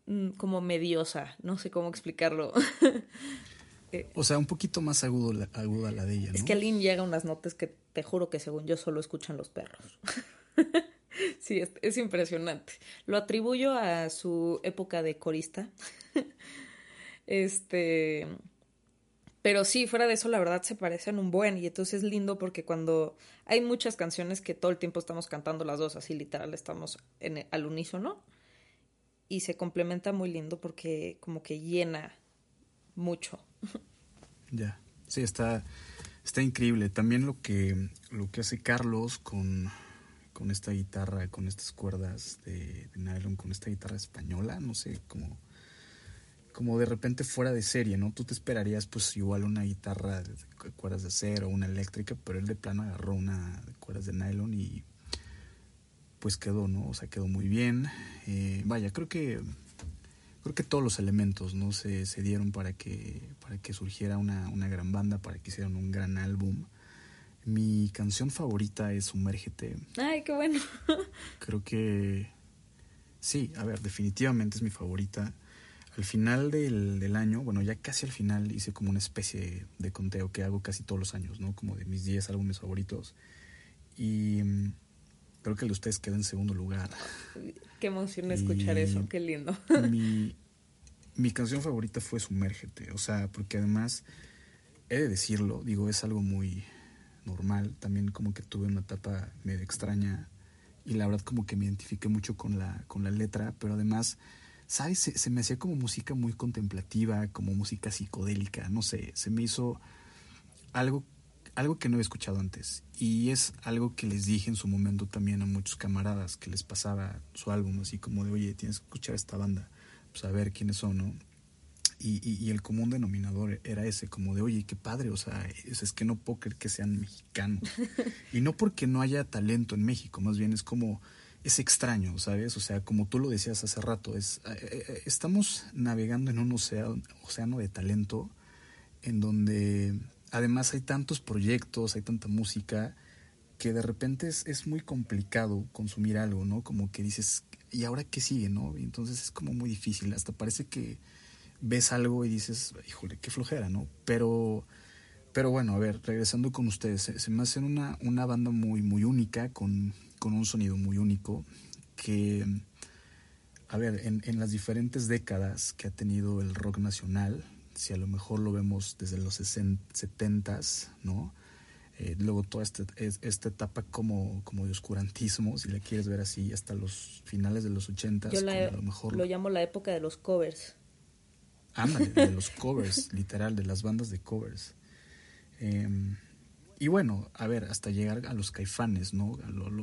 Mm, como mediosa, no sé cómo explicarlo. o sea, un poquito más agudo la, aguda la de ella. Es que Aline llega unas notas que te juro que según yo solo escuchan los perros. sí, es, impresionante. Lo atribuyo a su época de corista. este. Pero sí, fuera de eso, la verdad se parecen un buen. Y entonces es lindo porque cuando hay muchas canciones que todo el tiempo estamos cantando las dos, así literal, estamos en, al unísono. Y se complementa muy lindo porque como que llena mucho. Ya, sí, está, está increíble. También lo que, lo que hace Carlos con, con esta guitarra, con estas cuerdas de, nylon, con esta guitarra española, no sé, como, como de repente fuera de serie, ¿no? Tú te esperarías pues igual una guitarra de cuerdas de acero, una eléctrica, pero él de plano agarró una de cuerdas de nylon y pues quedó, ¿no? O sea, quedó muy bien. Eh, vaya, creo que creo que todos los elementos no se, se dieron para que para que surgiera una, una, gran banda para que hicieran un gran álbum mi canción favorita es Sumérgete ay qué bueno creo que sí a ver definitivamente es mi favorita al final del, del año bueno ya casi al final hice como una especie de conteo que hago casi todos los años no como de mis 10 álbumes favoritos. Y mm, creo que el de ustedes queda en segundo lugar. Qué emoción escuchar eso, qué lindo. Mi, mi canción favorita fue Sumérgete, o sea, porque además, he de decirlo, digo, es algo muy normal, también como que tuve una etapa medio extraña y la verdad como que me identifiqué mucho con la, con la letra, pero además, ¿sabes? Se, se me hacía como música muy contemplativa, como música psicodélica, no sé, se me hizo algo algo que no he escuchado antes. Y es algo que les dije en su momento también a muchos camaradas que les pasaba su álbum así como de oye tienes que escuchar esta banda pues a ver quiénes son no y, y, el común denominador era ese como de oye qué padre o sea es, es que no puedo creer que sean mexicanos y no porque no haya talento en México más bien es como es extraño sabes o sea como tú lo decías hace rato es eh, eh, estamos navegando en un océano océano de talento en donde además hay tantos proyectos, hay tanta música, que de repente es, es, muy complicado consumir algo, ¿no? Como que dices, ¿y ahora qué sigue, no? Y entonces es como muy difícil, hasta parece que ves algo y dices, híjole, qué flojera, ¿no? Pero, pero bueno, a ver, regresando con ustedes, se, me hace una, una banda muy, muy única, con, con un sonido muy único, que, a ver, en, en las diferentes décadas que ha tenido el rock nacional, si a lo mejor lo vemos desde los 70 ¿no? Eh, luego toda esta, esta etapa como, como de oscurantismo, si la quieres ver así, hasta los finales de los 80 Yo a lo, mejor... lo llamo la época de los covers. Ándale, de los covers, literal, de las bandas de covers. Em, y bueno, a ver, hasta llegar a los caifanes, ¿no?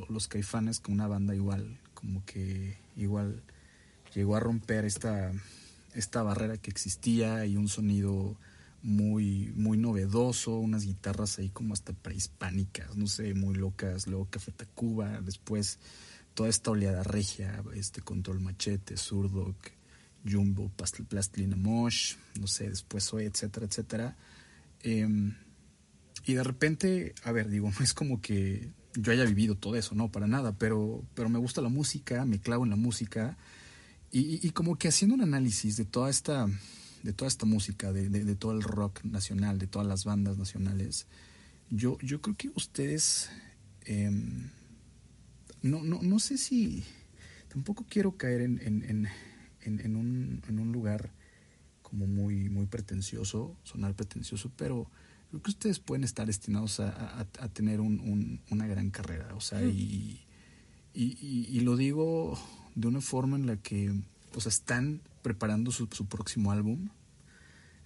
los caifanes con una banda igual, como que igual llegó a romper esta esta barrera que existía y un sonido muy, muy novedoso, unas guitarras ahí como hasta prehispánicas, no sé, muy locas, luego Café Tacuba, después toda esta oleada regia, este Control Machete, Zurdok, Jumbo, Plastilina Mosh, no sé, después hoy, etcétera, etcétera. Em, y de repente, a ver, digo, no es como que yo haya vivido todo eso, no, para nada, pero, pero me gusta la música, me clavo en la música y, y, como que haciendo un análisis de toda esta, de toda esta música, de, todo el rock nacional, de todas las bandas nacionales, yo, yo creo que ustedes, em, no, no, no sé si, tampoco quiero caer en, en, en, en, un, un lugar como muy, muy pretencioso, sonar pretencioso, pero creo que ustedes pueden estar destinados a, tener un, una gran carrera. O sea, y, lo digo de una forma en la que o sea, están preparando su, próximo álbum.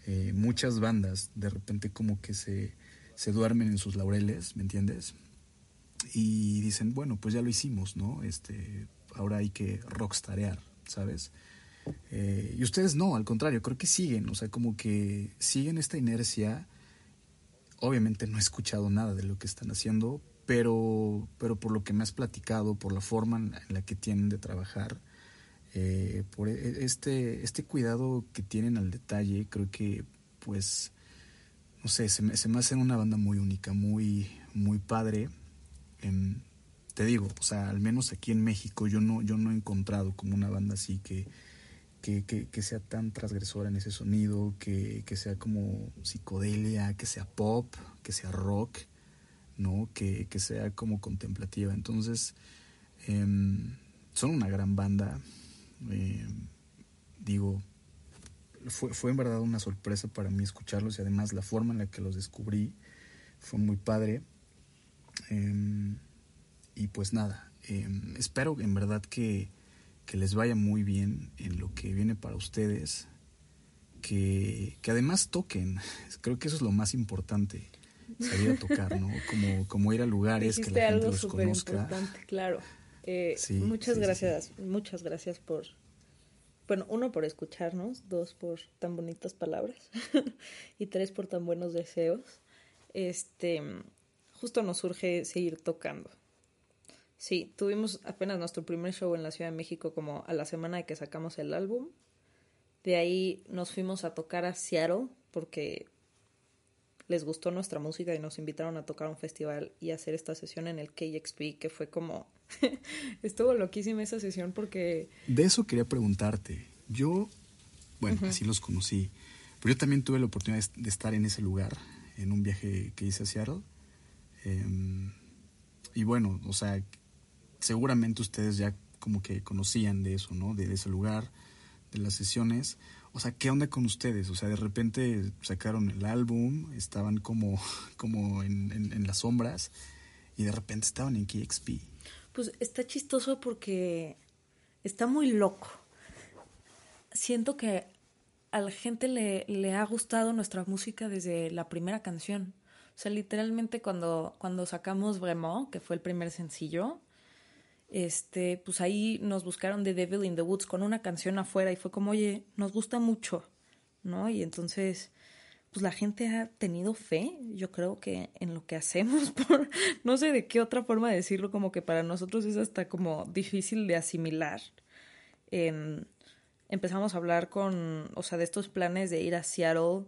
Eh, muchas bandas de repente como que se, se duermen en sus laureles, ¿me entiendes? Y dicen, bueno, pues ya lo hicimos, ¿no? Este, ahora hay que rockstarear, ¿sabes? Eh, y ustedes no, al contrario, creo que siguen, o sea, como que siguen esta inercia obviamente no he escuchado nada de lo que están haciendo, pero, pero por lo que me has platicado, por la forma en la que tienen de trabajar, eh, por e, este, este cuidado que tienen al detalle, creo que pues, no sé, se me, se me hace una banda muy única, muy, muy padre. te digo, o sea, al menos aquí en México yo no, yo no he encontrado como una banda así que, que, sea tan transgresora en ese sonido, que, que, sea como psicodelia, que sea pop, que sea rock, ¿no? Que, que sea como contemplativa. Entonces, em, son una gran banda. Em, digo, fue, fue en verdad una sorpresa para mí escucharlos y además la forma en la que los descubrí fue muy padre. Em, y pues nada, espero en verdad que que les vaya muy bien en lo que viene para ustedes, que, que además toquen, creo que eso es lo más importante, salir a tocar, ¿no? Como, como ir a lugares que la gente los conozca. Importante, claro. Eh, muchas gracias, muchas gracias por, bueno, uno por escucharnos, dos por tan bonitas palabras y tres por tan buenos deseos. Este, justo nos surge seguir tocando. Sí, tuvimos apenas nuestro primer show en la Ciudad de México como a la semana de que sacamos el álbum. De ahí nos fuimos a tocar a Seattle porque les gustó nuestra música y nos invitaron a tocar un festival y hacer esta sesión en el KXP que fue como... Estuvo loquísima esa sesión porque... De eso quería preguntarte. Yo, bueno, así los conocí, pero yo también tuve la oportunidad de estar en ese lugar, en un viaje que hice a Seattle. Em, y bueno, o sea, seguramente ustedes ya como que conocían de eso, ¿no? De, ese lugar, de las sesiones. O sea, ¿qué onda con ustedes? O sea, de repente sacaron el álbum, estaban como, como en, en, las sombras y de repente estaban en KXP. Pues está chistoso porque está muy loco. Siento que a la gente le, le ha gustado nuestra música desde la primera canción. O sea, literalmente cuando, cuando sacamos Vraiment, que fue el primer sencillo, este, pues ahí nos buscaron The Devil in the Woods con una canción afuera y fue como, oye, nos gusta mucho, ¿no? Y entonces, pues la gente ha tenido fe, yo creo que en lo que hacemos, por no sé de qué otra forma decirlo, como que para nosotros es hasta como difícil de asimilar. empezamos a hablar con, o sea, de estos planes de ir a Seattle.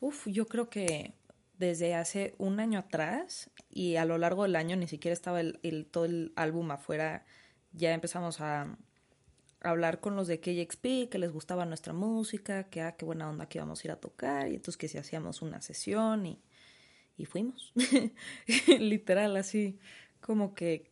Uf, yo creo que desde hace un año atrás y a lo largo del año ni siquiera estaba el, todo el álbum afuera. Ya empezamos a, hablar con los de KXP, que les gustaba nuestra música, que ah, qué buena onda que íbamos a ir a tocar, y entonces que si hacíamos una sesión y, y fuimos. Literal, así como que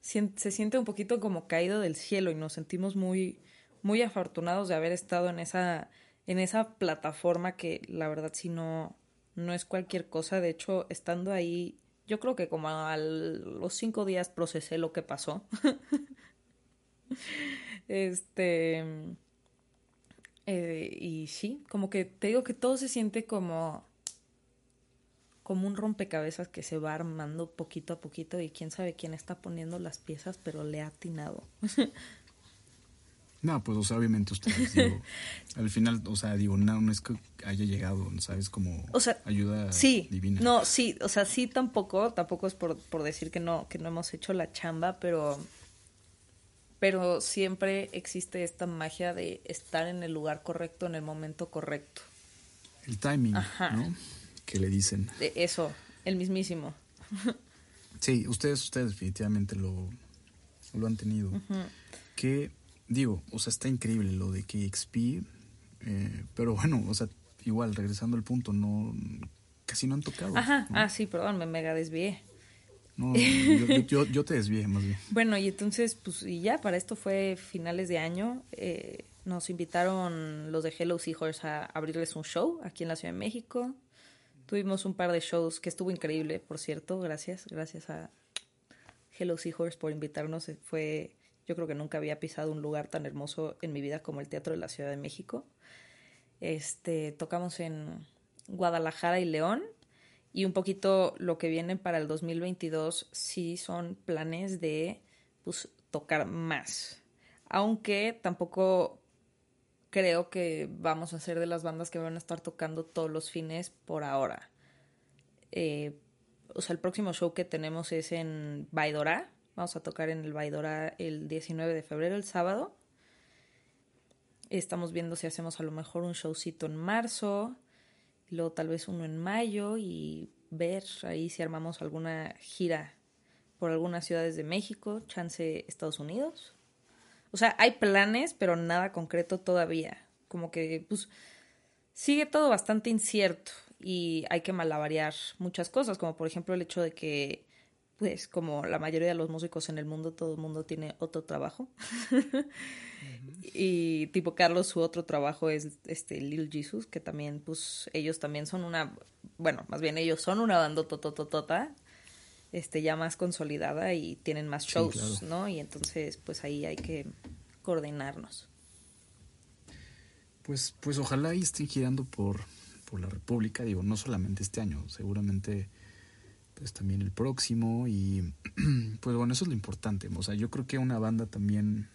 se siente un poquito como caído del cielo y nos sentimos muy, muy afortunados de haber estado en esa, en esa plataforma que la verdad si no, no es cualquier cosa. De hecho, estando ahí, yo creo que como a los cinco días procesé lo que pasó. este. Eh, y sí, como que te digo que todo se siente como como un rompecabezas que se va armando poquito a poquito y quién sabe quién está poniendo las piezas, pero le ha atinado. No, pues, o sea, obviamente ustedes, digo, al final, o sea, digo, no, no es que haya llegado, ¿sabes? Como O sea, ayuda Sí, divina. no, sí, o sea, sí tampoco, tampoco es por, por decir que no, que no hemos hecho la chamba, pero, pero siempre existe esta magia de estar en el lugar correcto, en el momento correcto. El timing, Ajá. ¿no? Que le dicen. De eso, el mismísimo. Sí, ustedes, ustedes definitivamente lo, lo han tenido. Que, digo, o sea, está increíble lo de KXP, eh, pero bueno, o sea, igual, regresando al punto, no, casi no han tocado. Ajá, ¿no? ah, sí, perdón, me mega desvié. No, yo, yo- yo- te desvié más bien. Bueno, y entonces, pues, y ya, para esto fue finales de año. eh, nos invitaron los de Hello Seahorse a abrirles un show aquí en la Ciudad de México. Tuvimos un par de shows que estuvo increíble, por cierto. Gracias, gracias a Hello Seahorse por invitarnos. Eh, Fue, yo creo que nunca había pisado un lugar tan hermoso en mi vida como el Teatro de la Ciudad de México. Este, tocamos en Guadalajara y León. Y un poquito lo que viene para el 2022 sí son planes de pues, tocar más. Aunque tampoco creo que vamos a ser de las bandas que van a estar tocando todos los fines por ahora. Eh, o sea, el próximo show que tenemos es en Baidora. Vamos a tocar en el Baidora el 19 de febrero, el sábado. Estamos viendo si hacemos a lo mejor un showcito en marzo, y luego tal vez uno en mayo y ver ahí si armamos alguna gira por algunas ciudades de México, chance Estados Unidos. O sea, hay planes, pero nada concreto todavía. Como que, pues, sigue todo bastante incierto y hay que malabarear muchas cosas, como por ejemplo el hecho de que, pues, como la mayoría de los músicos en el mundo, todo el mundo tiene otro trabajo. Y tipo Carlos, su otro trabajo es este Lil Jesus, que también, pues, ellos también son una, bueno, más bien ellos son una banda totototota, este, ya más consolidada y tienen más Sí, shows, claro. ¿no? Y entonces, pues ahí hay que coordinarnos. Pues, pues ojalá y estén girando por, por la República, digo, no solamente este año, seguramente pues también el próximo y pues bueno, eso es lo importante, o sea, yo creo que una banda también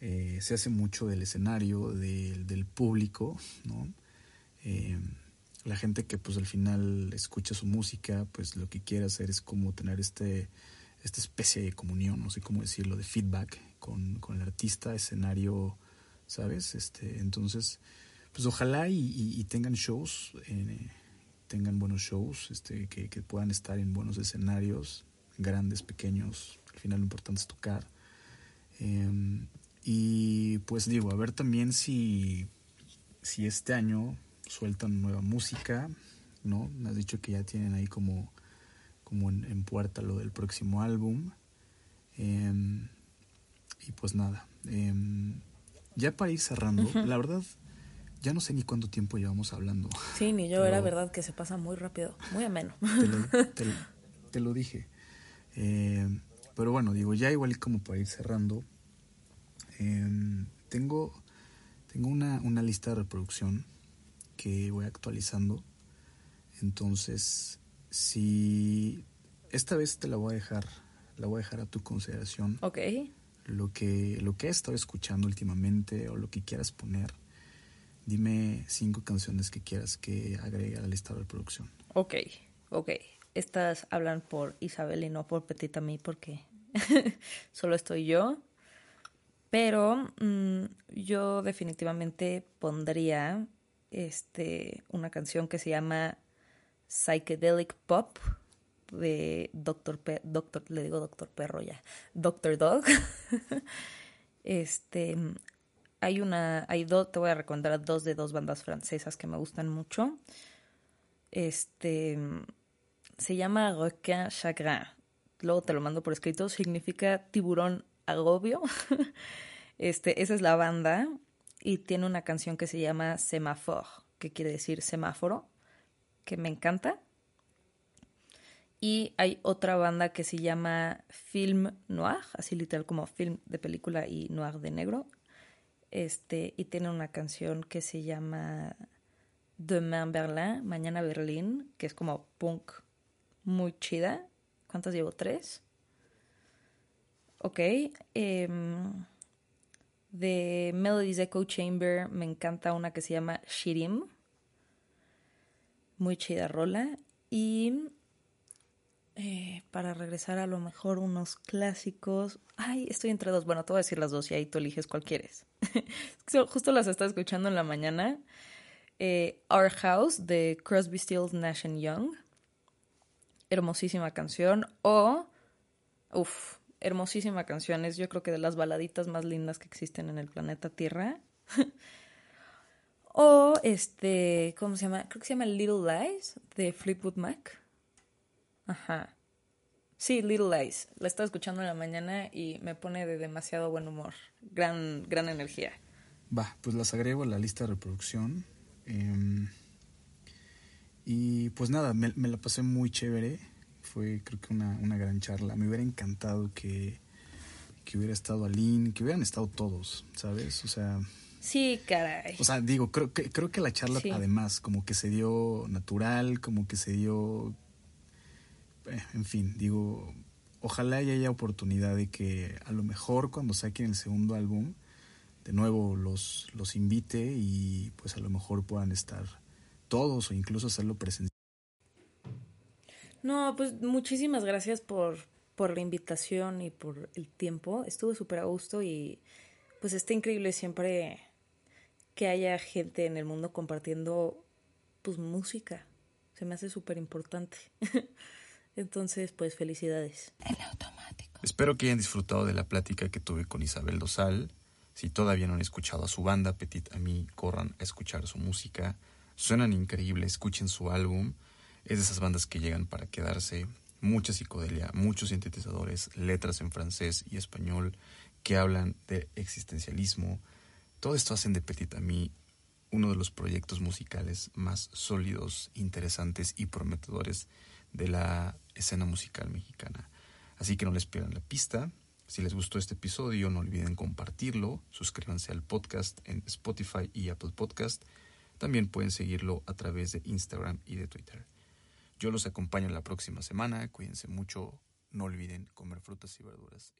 eh, se hace mucho del escenario, del- del público, ¿no? Eh, la gente que pues al final escucha su música, pues lo que quiere hacer es como tener este esta especie de comunión, no sé cómo decirlo, de feedback con, con el artista, escenario, ¿sabes? Este, entonces, pues ojalá y, tengan shows, eh, tengan buenos shows, este, que, que puedan estar en buenos escenarios, grandes, pequeños, al final lo importante es tocar. Eh, y pues digo, a ver también si, si este año sueltan nueva música, ¿no? Me has dicho que ya tienen ahí como, como en, en puerta lo del próximo álbum. Em, y pues nada, em, ya para ir cerrando, la verdad, ya no sé ni cuánto tiempo llevamos hablando. Sí, ni yo, Pero- era verdad que se pasa muy rápido, muy ameno. te lo, te lo- te lo dije. Eh, pero bueno, digo, ya igual como para ir cerrando, eh, tengo, tengo una, una lista de reproducción que voy actualizando. Entonces, si esta vez te la voy a dejar, la voy a dejar a tu consideración. Ok, Lo que, lo que he estado escuchando últimamente o lo que quieras poner, dime cinco canciones que quieras que agregue a la lista de reproducción. ok, ok. Estas hablan por Isabel y no por Petit a mí porque solo estoy yo. Pero mm, yo definitivamente pondría este, una canción que se llama Psychedelic Pop de Doctor, Pe Doctor le digo Doctor Perro ya, Doctor Dog. este, hay una, hay dos, te voy a recomendar dos de dos bandas francesas que me gustan mucho. Este, se llama Requin Chagrin. Luego te lo mando por escrito. Significa tiburón agobio. Este, esa es la banda. Y tiene una canción que se llama Semaphore, que quiere decir semáforo, que me encanta. Y hay otra banda que se llama Film Noir, así literal como film de película y noir de negro. Este, y tiene una canción que se llama Demain Berlin, Mañana Berlín, que es como punk muy chida. ¿Cuántas llevo? ¿Tres? Ok. em, De Melody's Echo Chamber me encanta una que se llama Shirim. Muy chida rola. Y eh, para regresar a lo mejor unos clásicos. Ay, estoy entre dos. Bueno, te voy a decir las dos y ahí tú eliges cuál quieres. Justo las estaba escuchando en la mañana. Eh, Our House de Crosby, Stills, Nash Young. Hermosísima canción. O, uff, hermosísima canción. Es yo creo que de las baladitas más lindas que existen en el planeta Tierra. o este, ¿cómo se llama? Creo que se llama Little Lies de Fleetwood Mac. Ajá. Sí, Little Lies. La estaba escuchando en la mañana y me pone de demasiado buen humor. Gran, gran energía. Va, pues las agrego a la lista de reproducción. Em, y pues nada, me, la pasé muy chévere. Fue creo que una, una gran charla. Me hubiera encantado que, que hubiera estado Aline, que hubieran estado todos, ¿sabes? O sea... Sí, caray. O sea, digo, creo que, creo que la charla además como que se dio natural, como que se dio... Eh, en fin, digo, ojalá haya oportunidad de que a lo mejor cuando saquen el segundo álbum de nuevo los, los invite y pues a lo mejor puedan estar todos o incluso hacerlo presencial. No, pues muchísimas gracias por, por la invitación y por el tiempo. Estuve súper a gusto y pues está increíble siempre que haya gente en el mundo compartiendo pues música. Se me hace súper importante. Entonces, pues felicidades. En automático. Espero que hayan disfrutado de la plática que tuve con Isabel Dosal si todavía no han escuchado a su banda, Petit Ami, corran a escuchar su música. Suenan increíbles, escuchen su álbum. Es de esas bandas que llegan para quedarse. Mucha psicodelia, muchos sintetizadores, letras en francés y español que hablan de existencialismo. Todo esto hacen de Petit Ami uno de los proyectos musicales más sólidos, interesantes y prometedores de la escena musical mexicana. Así que no les pierdan la pista. Si les gustó este episodio, no olviden compartirlo, suscríbanse al podcast en Spotify y Apple Podcast. También pueden seguirlo a través de Instagram y de Twitter. Yo los acompaño la próxima semana, cuídense mucho, no olviden comer frutas y verduras.